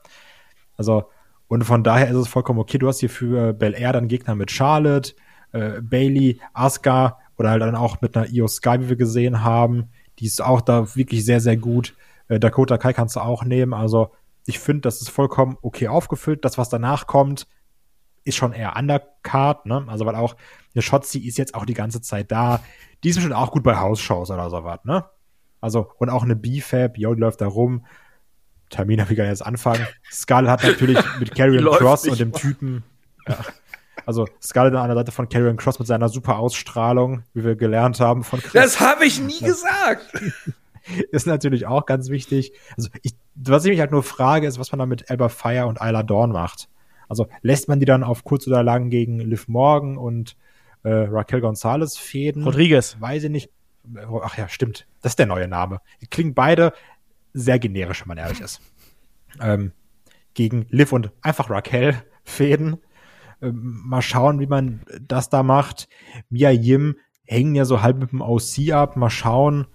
Also, und von daher ist es vollkommen okay. Du hast hier für Bel Air dann Gegner mit Charlotte, äh, Bailey, Asuka oder halt dann auch mit einer Io Sky, wie wir gesehen haben. Die ist auch da wirklich sehr, sehr gut. Äh, Dakota Kai kannst du auch nehmen. Also, ich finde, das ist vollkommen okay aufgefüllt. Das, was danach kommt, ist schon eher undercard, ne? Also, weil auch eine Shotzi ist jetzt auch die ganze Zeit da. Die ist schon auch gut bei House-Shows oder sowas, ne? Also, und auch eine B-Fab, jo, die läuft da rum. Tamina, wie kann ich jetzt anfangen? Scarlett hat natürlich mit Karrion läuft Cross nicht und dem mal. Typen, ja. Also, Scarlett an der Seite von Karrion Cross mit seiner super Ausstrahlung, wie wir gelernt haben von Chris. Das habe ich nie gesagt. ist natürlich auch ganz wichtig. Also ich, was ich mich halt nur frage, ist, was man da mit Elba Fire und Isla Dawn macht. Also lässt man die dann auf kurz oder lang gegen Liv Morgan und äh, Raquel Gonzalez fäden? Rodriguez. Weiß ich nicht. Ach ja, stimmt. Das ist der neue Name. Die klingen beide sehr generisch, wenn man ehrlich ist. Ähm, gegen Liv und einfach Raquel fäden. Ähm, mal schauen, wie man das da macht. Mia Yim hängen ja so halb mit dem OC ab. Mal schauen,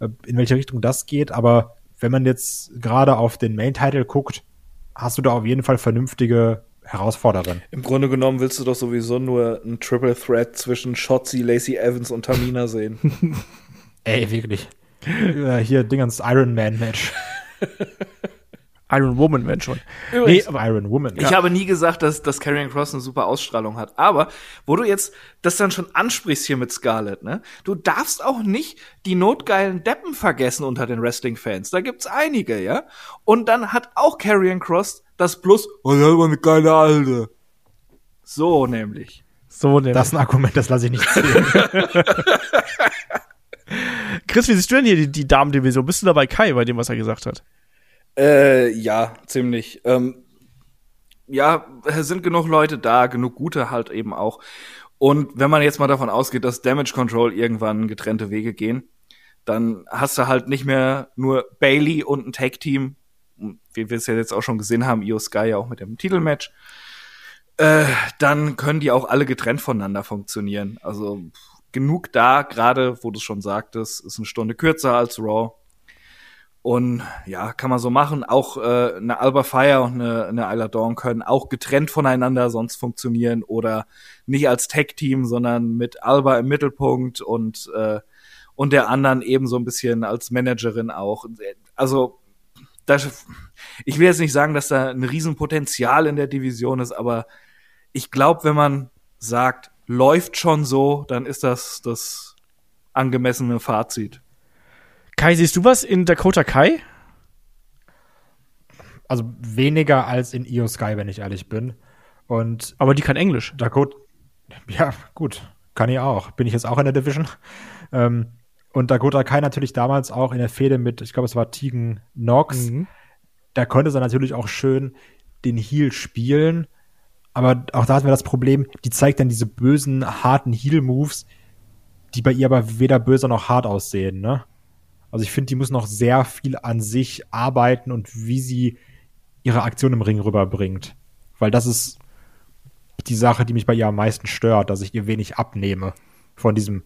äh, in welche Richtung das geht. Aber wenn man jetzt gerade auf den Main-Title guckt, hast du da auf jeden Fall vernünftige Herausforderin. Im Grunde genommen willst du doch sowieso nur ein Triple Threat zwischen Shotzi, Lacey Evans und Tamina sehen. Ey, wirklich. Hier Dingens Iron Man Match. Iron Woman, wenn schon. Übrigens, Nee, aber Iron Woman. Ich habe nie gesagt, dass, dass Karrion Cross eine super Ausstrahlung hat. Aber wo du jetzt das dann schon ansprichst hier mit Scarlett, ne? Du darfst auch nicht die notgeilen Deppen vergessen unter den Wrestling-Fans. Da gibt's einige, ja? Und dann hat auch Karrion Cross das Plus, oh, das ist eine geile Alte. So nämlich. so nämlich. das ist ein Argument, das lasse ich nicht zählen. Chris, wie siehst du denn hier die, die Damendivision? Bist du dabei Kai bei dem, was er gesagt hat? Äh, ja, ziemlich. Ähm, ja, es sind genug Leute da, genug gute halt eben auch. Und wenn man jetzt mal davon ausgeht, dass Damage Control irgendwann getrennte Wege gehen, dann hast du halt nicht mehr nur Bailey und ein Tag-Team, wie wir es ja jetzt auch schon gesehen haben, Io Sky ja auch mit dem Titelmatch. Äh, dann können die auch alle getrennt voneinander funktionieren. Also genug da, gerade wo du schon sagtest, ist eine Stunde kürzer als Raw. Und ja, kann man so machen. Auch äh, eine Alba Fire und eine, eine Isla Dawn können auch getrennt voneinander sonst funktionieren oder nicht als Tag-Team, sondern mit Alba im Mittelpunkt und, äh, und der anderen eben so ein bisschen als Managerin auch. Also, das, ich will jetzt nicht sagen, dass da ein Riesenpotenzial in der Division ist, aber ich glaube, wenn man sagt, läuft schon so, dann ist das das angemessene Fazit. Kai, siehst du was in Dakota Kai? Also weniger als in Io Sky, wenn ich ehrlich bin. Und Aber die kann Englisch. Dakota, ja, gut, kann ich auch. Bin ich jetzt auch in der Division. Ähm, und Dakota Kai natürlich damals auch in der Fehde mit, ich glaube, es war Tegan Knox. Mhm. Da konnte sie natürlich auch schön den Heal spielen. Aber auch da hatten wir das Problem, die zeigt dann diese bösen, harten Heal-Moves, die bei ihr aber weder böse noch hart aussehen, ne? Also ich finde, die muss noch sehr viel an sich arbeiten und wie sie ihre Aktion im Ring rüberbringt. Weil das ist die Sache, die mich bei ihr am meisten stört, dass ich ihr wenig abnehme von diesem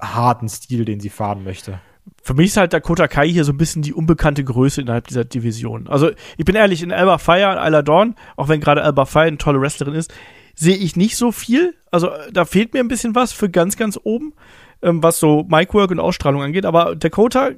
harten Stil, den sie fahren möchte. Für mich ist halt Dakota Kai hier so ein bisschen die unbekannte Größe innerhalb dieser Division. Also, ich bin ehrlich, in Alba Fire und Isla Dawn, auch wenn gerade Alba Fire eine tolle Wrestlerin ist, sehe ich nicht so viel. Also, da fehlt mir ein bisschen was für ganz, ganz oben, ähm, was so Micwork und Ausstrahlung angeht. Aber Dakota,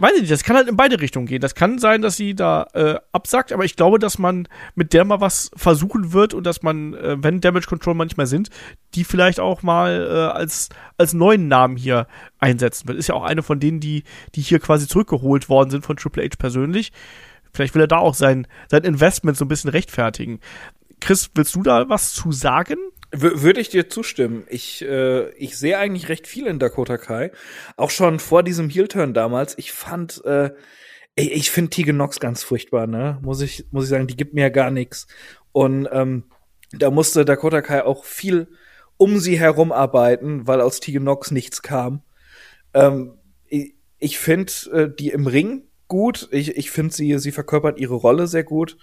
weiß ich nicht, das kann halt in beide Richtungen gehen. Das kann sein, dass sie da äh, absagt, aber ich glaube, dass man mit der mal was versuchen wird und dass man, äh, wenn Damage Control manchmal sind, die vielleicht auch mal äh, als, als neuen Namen hier einsetzen wird. Ist ja auch eine von denen, die, die hier quasi zurückgeholt worden sind von Triple H persönlich. Vielleicht will er da auch sein, sein Investment so ein bisschen rechtfertigen. Chris, willst du da was zu sagen? W würde ich dir zustimmen. Ich, äh, ich sehe eigentlich recht viel in Dakota Kai. Auch schon vor diesem Heel-Turn damals. Ich fand, äh, ich, ich finde Tegan Nox ganz furchtbar, ne? Muss ich, muss ich sagen, die gibt mir ja gar nichts. Und ähm, da musste Dakota Kai auch viel um sie herum arbeiten, weil aus Tegan Nox nichts kam. Ähm, ich ich finde äh, die im Ring gut. Ich, ich finde, sie, sie verkörpert ihre Rolle sehr gut.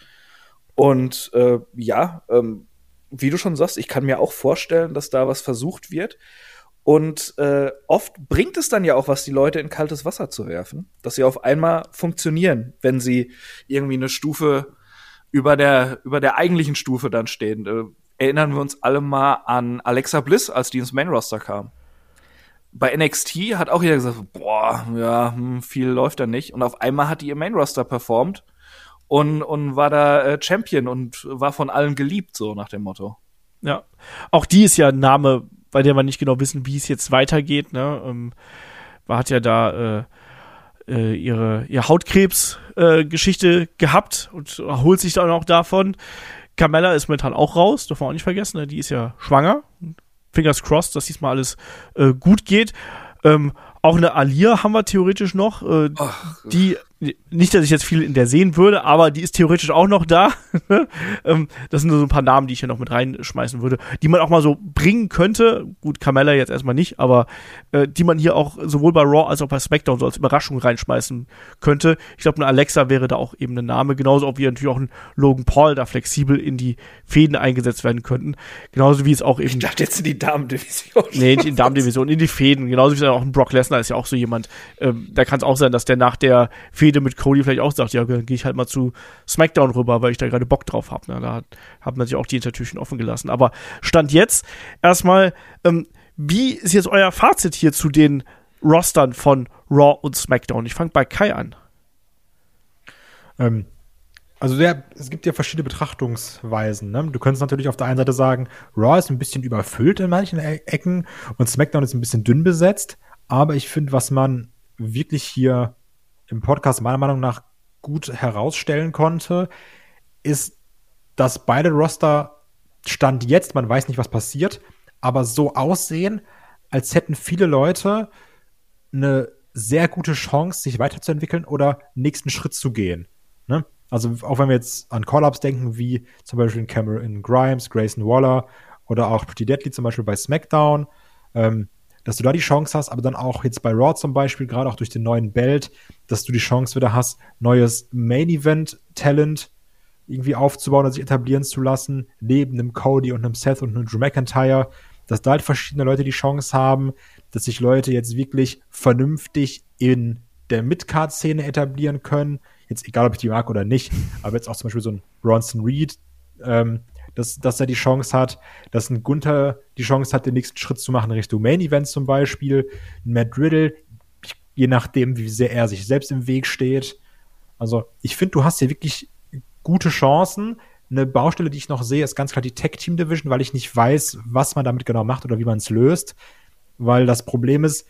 Und äh, ja, ähm, wie du schon sagst, ich kann mir auch vorstellen, dass da was versucht wird. Und äh, oft bringt es dann ja auch was, die Leute in kaltes Wasser zu werfen, dass sie auf einmal funktionieren, wenn sie irgendwie eine Stufe über der, über der eigentlichen Stufe dann stehen. Äh, erinnern wir uns alle mal an Alexa Bliss, als die ins Main Roster kam. Bei NXT hat auch jeder gesagt, boah, ja, hm, viel läuft da nicht. Und auf einmal hat die ihr Main Roster performt und, und war da äh, Champion und war von allen geliebt, so nach dem Motto. Ja, auch die ist ja ein Name, bei der wir nicht genau wissen, wie es jetzt weitergeht. Ne? Ähm, man hat ja da äh, äh, ihre, ihre Hautkrebs-Geschichte äh, gehabt und erholt sich dann auch davon. Carmella ist momentan auch raus, darf man auch nicht vergessen, ne? die ist ja schwanger. Fingers crossed, dass diesmal alles äh, gut geht. Ähm, auch eine Alia haben wir theoretisch noch, äh, Ach, die nicht, dass ich jetzt viel in der sehen würde, aber die ist theoretisch auch noch da. ähm, das sind so ein paar Namen, die ich hier noch mit reinschmeißen würde, die man auch mal so bringen könnte. Gut, Carmella jetzt erstmal nicht, aber äh, die man hier auch sowohl bei Raw als auch bei SmackDown so als Überraschung reinschmeißen könnte. Ich glaube, eine Alexa wäre da auch eben ein Name, genauso wie natürlich auch ein Logan Paul da flexibel in die Fäden eingesetzt werden könnten. Genauso wie es auch eben. Ich dachte jetzt in die Damendivision. Nee, nicht in die Damendivision, in die Fäden. Genauso wie es auch ein Brock Lesnar ist ja auch so jemand. Ähm, da kann es auch sein, dass der nach der Fäden Fehde mit Cody vielleicht auch sagt, ja, dann gehe ich halt mal zu SmackDown rüber, weil ich da gerade Bock drauf habe. Ne? Da hat, hat man sich auch die Hintertürchen offen gelassen. Aber Stand jetzt erstmal, ähm, wie ist jetzt euer Fazit hier zu den Rostern von Raw und SmackDown? Ich fange bei Kai an. Ähm, also der, es gibt ja verschiedene Betrachtungsweisen. Ne? Du könntest natürlich auf der einen Seite sagen, Raw ist ein bisschen überfüllt in manchen e Ecken und SmackDown ist ein bisschen dünn besetzt. Aber ich finde, was man wirklich hier im Podcast meiner Meinung nach gut herausstellen konnte, ist, dass beide Roster Stand jetzt, man weiß nicht, was passiert, aber so aussehen, als hätten viele Leute eine sehr gute Chance, sich weiterzuentwickeln oder nächsten Schritt zu gehen. Ne? Also auch wenn wir jetzt an Call-Ups denken, wie zum Beispiel Cameron Grimes, Grayson Waller oder auch Pretty Deadly zum Beispiel bei SmackDown, ähm, dass du da die Chance hast, aber dann auch jetzt bei Raw zum Beispiel, gerade auch durch den neuen Belt, dass du die Chance wieder hast, neues Main-Event-Talent irgendwie aufzubauen und sich etablieren zu lassen, neben einem Cody und einem Seth und einem Drew McIntyre, dass da halt verschiedene Leute die Chance haben, dass sich Leute jetzt wirklich vernünftig in der Mid-Card-Szene etablieren können. Jetzt egal, ob ich die mag oder nicht, aber jetzt auch zum Beispiel so ein Bronson Reed, ähm, dass, dass er die Chance hat, dass ein Gunther die Chance hat, den nächsten Schritt zu machen Richtung Main Event zum Beispiel. Ein Matt Riddle, je nachdem, wie sehr er sich selbst im Weg steht. Also ich finde, du hast hier wirklich gute Chancen. Eine Baustelle, die ich noch sehe, ist ganz klar die Tech Team Division, weil ich nicht weiß, was man damit genau macht oder wie man es löst. Weil das Problem ist,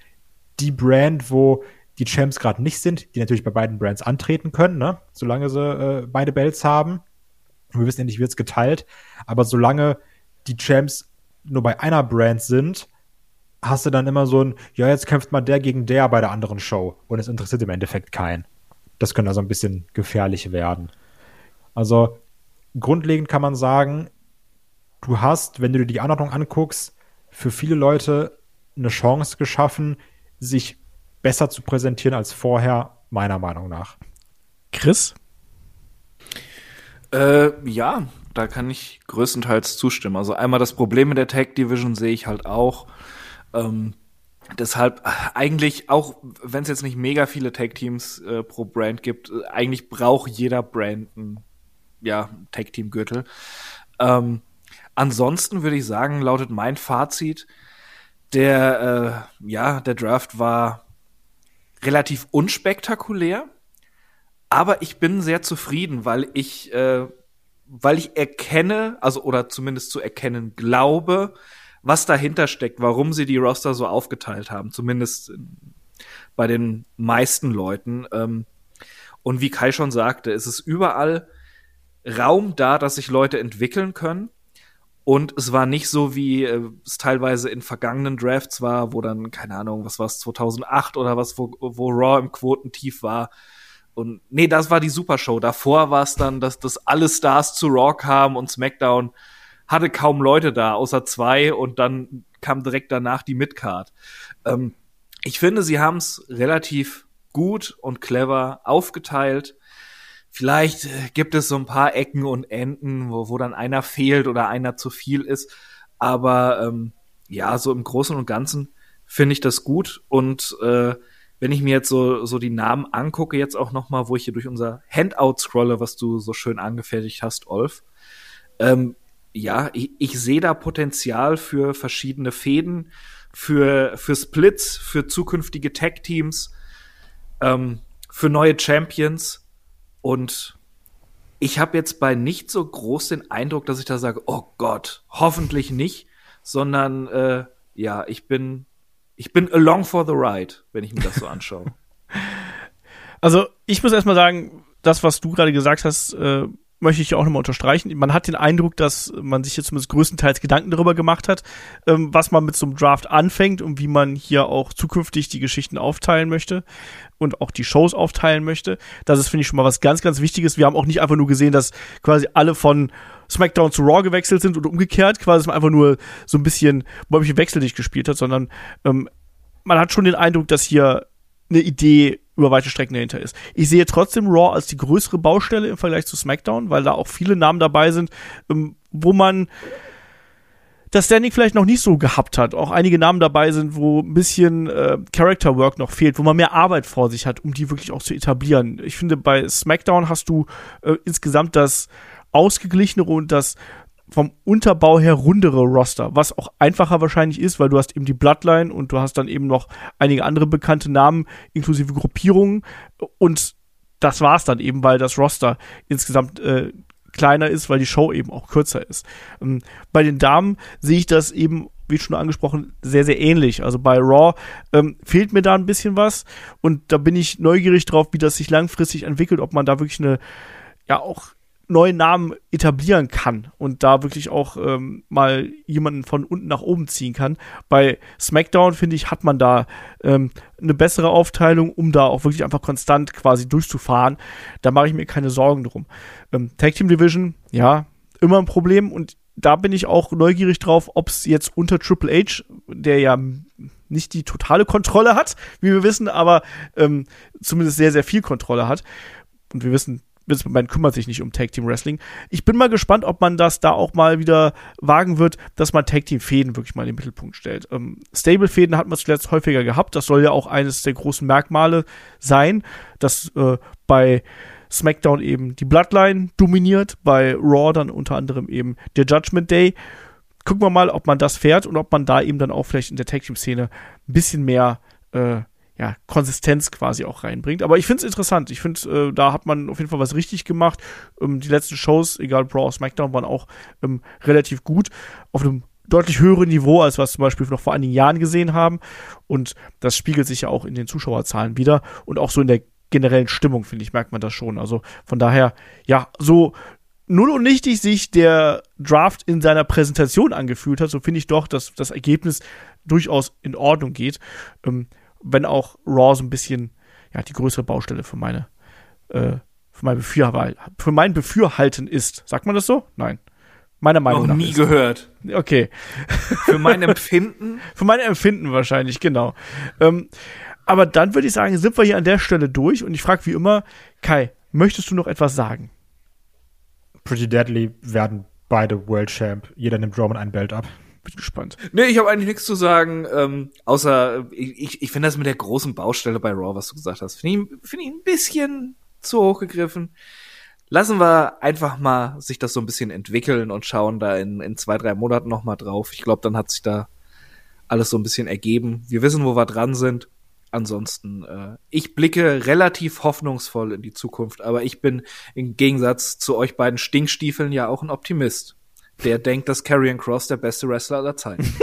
die Brand, wo die Champs gerade nicht sind, die natürlich bei beiden Brands antreten können, ne? solange sie äh, beide Belts haben, wir wissen ja nicht, wird es geteilt. Aber solange die Champs nur bei einer Brand sind, hast du dann immer so ein, ja, jetzt kämpft mal der gegen der bei der anderen Show. Und es interessiert im Endeffekt keinen. Das könnte also ein bisschen gefährlich werden. Also, grundlegend kann man sagen, du hast, wenn du dir die Anordnung anguckst, für viele Leute eine Chance geschaffen, sich besser zu präsentieren als vorher, meiner Meinung nach. Chris? Äh, ja, da kann ich größtenteils zustimmen. Also einmal das Problem mit der Tag Division sehe ich halt auch. Ähm, deshalb äh, eigentlich auch, wenn es jetzt nicht mega viele Tag Teams äh, pro Brand gibt, äh, eigentlich braucht jeder Brand ein ja, Tag Team Gürtel. Ähm, ansonsten würde ich sagen, lautet mein Fazit, der äh, ja, der Draft war relativ unspektakulär aber ich bin sehr zufrieden, weil ich, äh, weil ich erkenne, also oder zumindest zu erkennen glaube, was dahinter steckt, warum sie die Roster so aufgeteilt haben, zumindest bei den meisten Leuten. Ähm, und wie Kai schon sagte, ist es überall Raum da, dass sich Leute entwickeln können. Und es war nicht so, wie äh, es teilweise in vergangenen Drafts war, wo dann, keine Ahnung, was war es, 2008 oder was, wo, wo Raw im Quotentief war, und nee, das war die Supershow. Davor war es dann, dass, dass alle Stars zu Raw kamen und SmackDown hatte kaum Leute da, außer zwei und dann kam direkt danach die Midcard. Ähm, ich finde, sie haben es relativ gut und clever aufgeteilt. vielleicht äh, gibt es so ein paar Ecken und Enden, wo, wo dann einer fehlt oder einer zu viel ist. Aber ähm, ja, so im Großen und Ganzen finde ich das gut. Und äh, wenn ich mir jetzt so, so die Namen angucke, jetzt auch noch mal, wo ich hier durch unser Handout scrolle, was du so schön angefertigt hast, Olf, ähm, ja, ich, ich sehe da Potenzial für verschiedene Fäden, für, für Splits, für zukünftige Tag-Teams, ähm, für neue Champions. Und ich habe jetzt bei nicht so groß den Eindruck, dass ich da sage, oh Gott, hoffentlich nicht, sondern äh, ja, ich bin ich bin along for the ride, wenn ich mir das so anschaue. Also, ich muss erstmal sagen, das, was du gerade gesagt hast, äh, möchte ich auch nochmal unterstreichen. Man hat den Eindruck, dass man sich jetzt zumindest größtenteils Gedanken darüber gemacht hat, ähm, was man mit so einem Draft anfängt und wie man hier auch zukünftig die Geschichten aufteilen möchte und auch die Shows aufteilen möchte. Das ist, finde ich, schon mal was ganz, ganz Wichtiges. Wir haben auch nicht einfach nur gesehen, dass quasi alle von SmackDown zu Raw gewechselt sind oder umgekehrt, quasi, dass man einfach nur so ein bisschen Bäumchen wechselig gespielt hat, sondern ähm, man hat schon den Eindruck, dass hier eine Idee über weite Strecken dahinter ist. Ich sehe trotzdem Raw als die größere Baustelle im Vergleich zu SmackDown, weil da auch viele Namen dabei sind, ähm, wo man das Standing vielleicht noch nicht so gehabt hat. Auch einige Namen dabei sind, wo ein bisschen äh, Character Work noch fehlt, wo man mehr Arbeit vor sich hat, um die wirklich auch zu etablieren. Ich finde, bei SmackDown hast du äh, insgesamt das ausgeglichenere und das vom Unterbau her rundere Roster, was auch einfacher wahrscheinlich ist, weil du hast eben die Bloodline und du hast dann eben noch einige andere bekannte Namen inklusive Gruppierungen und das war's dann eben, weil das Roster insgesamt äh, kleiner ist, weil die Show eben auch kürzer ist. Ähm, bei den Damen sehe ich das eben, wie schon angesprochen, sehr, sehr ähnlich. Also bei Raw ähm, fehlt mir da ein bisschen was und da bin ich neugierig drauf, wie das sich langfristig entwickelt, ob man da wirklich eine, ja, auch neue Namen etablieren kann und da wirklich auch ähm, mal jemanden von unten nach oben ziehen kann. Bei SmackDown, finde ich, hat man da ähm, eine bessere Aufteilung, um da auch wirklich einfach konstant quasi durchzufahren. Da mache ich mir keine Sorgen drum. Ähm, Tag Team Division, ja, immer ein Problem und da bin ich auch neugierig drauf, ob es jetzt unter Triple H, der ja nicht die totale Kontrolle hat, wie wir wissen, aber ähm, zumindest sehr, sehr viel Kontrolle hat. Und wir wissen, McMahon kümmert sich nicht um Tag Team Wrestling. Ich bin mal gespannt, ob man das da auch mal wieder wagen wird, dass man Tag Team Fäden wirklich mal in den Mittelpunkt stellt. Ähm, Stable Fäden hat man zuletzt häufiger gehabt. Das soll ja auch eines der großen Merkmale sein, dass äh, bei SmackDown eben die Bloodline dominiert, bei Raw dann unter anderem eben der Judgment Day. Gucken wir mal, ob man das fährt und ob man da eben dann auch vielleicht in der Tag Team Szene ein bisschen mehr äh, ja, Konsistenz quasi auch reinbringt. Aber ich finde es interessant. Ich finde, äh, da hat man auf jeden Fall was richtig gemacht. Ähm, die letzten Shows, egal Brawl SmackDown, waren auch ähm, relativ gut. Auf einem deutlich höheren Niveau, als es zum Beispiel noch vor einigen Jahren gesehen haben. Und das spiegelt sich ja auch in den Zuschauerzahlen wieder. Und auch so in der generellen Stimmung, finde ich, merkt man das schon. Also von daher, ja, so null und nichtig sich der Draft in seiner Präsentation angefühlt hat, so finde ich doch, dass das Ergebnis durchaus in Ordnung geht. Ähm, wenn auch Raw so ein bisschen ja, die größere Baustelle für meine äh, für mein, Befürhalten, für mein Befürhalten ist. Sagt man das so? Nein. Meiner Meinung Noch nach. nie ist. gehört. Okay. Für mein Empfinden? für mein Empfinden wahrscheinlich, genau. Ähm, aber dann würde ich sagen, sind wir hier an der Stelle durch und ich frage wie immer, Kai, möchtest du noch etwas sagen? Pretty Deadly werden beide World Champ. Jeder nimmt Roman ein Belt ab. Bin gespannt. Nee, ich habe eigentlich nichts zu sagen, ähm, außer ich, ich finde das mit der großen Baustelle bei Raw, was du gesagt hast, finde ich, find ich ein bisschen zu hoch gegriffen. Lassen wir einfach mal sich das so ein bisschen entwickeln und schauen da in, in zwei, drei Monaten noch mal drauf. Ich glaube, dann hat sich da alles so ein bisschen ergeben. Wir wissen, wo wir dran sind. Ansonsten, äh, ich blicke relativ hoffnungsvoll in die Zukunft, aber ich bin im Gegensatz zu euch beiden Stinkstiefeln ja auch ein Optimist der denkt, dass Karrion Cross der beste Wrestler aller Zeiten.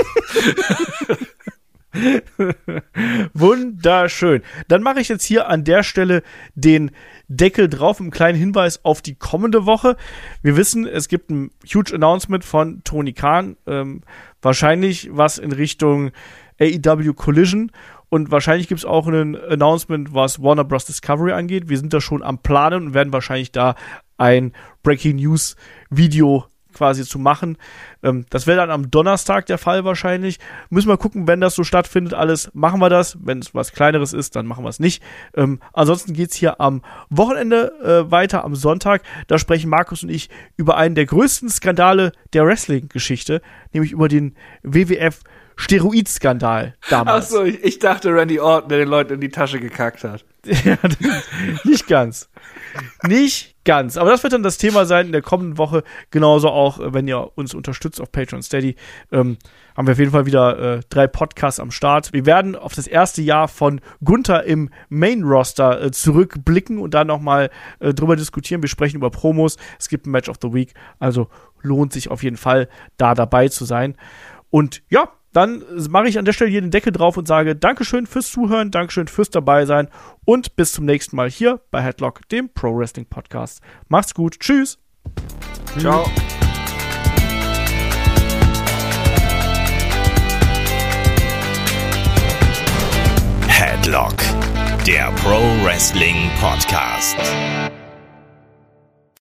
Wunderschön. Dann mache ich jetzt hier an der Stelle den Deckel drauf, einen kleinen Hinweis auf die kommende Woche. Wir wissen, es gibt ein huge Announcement von Tony Khan, ähm, wahrscheinlich was in Richtung AEW Collision und wahrscheinlich gibt es auch ein Announcement, was Warner Bros. Discovery angeht. Wir sind da schon am Planen und werden wahrscheinlich da ein Breaking News Video quasi zu machen. Ähm, das wäre dann am Donnerstag der Fall wahrscheinlich. Müssen wir gucken, wenn das so stattfindet, alles machen wir das. Wenn es was Kleineres ist, dann machen wir es nicht. Ähm, ansonsten geht's hier am Wochenende äh, weiter, am Sonntag. Da sprechen Markus und ich über einen der größten Skandale der Wrestling-Geschichte, nämlich über den WWF Steroid-Skandal damals. Achso, ich, ich dachte Randy Orton, der den Leuten in die Tasche gekackt hat. Nicht ganz. Nicht ganz. Aber das wird dann das Thema sein in der kommenden Woche. Genauso auch, äh, wenn ihr uns unterstützt auf Patreon Steady. Ähm, haben wir auf jeden Fall wieder äh, drei Podcasts am Start. Wir werden auf das erste Jahr von Gunther im Main-Roster äh, zurückblicken und dann nochmal äh, drüber diskutieren. Wir sprechen über Promos. Es gibt ein Match of the Week. Also lohnt sich auf jeden Fall, da dabei zu sein. Und ja, dann mache ich an der Stelle hier den Deckel drauf und sage Dankeschön fürs Zuhören, Dankeschön fürs dabei sein und bis zum nächsten Mal hier bei Headlock, dem Pro Wrestling Podcast. Macht's gut, tschüss. Ciao. Headlock, der Pro Wrestling Podcast.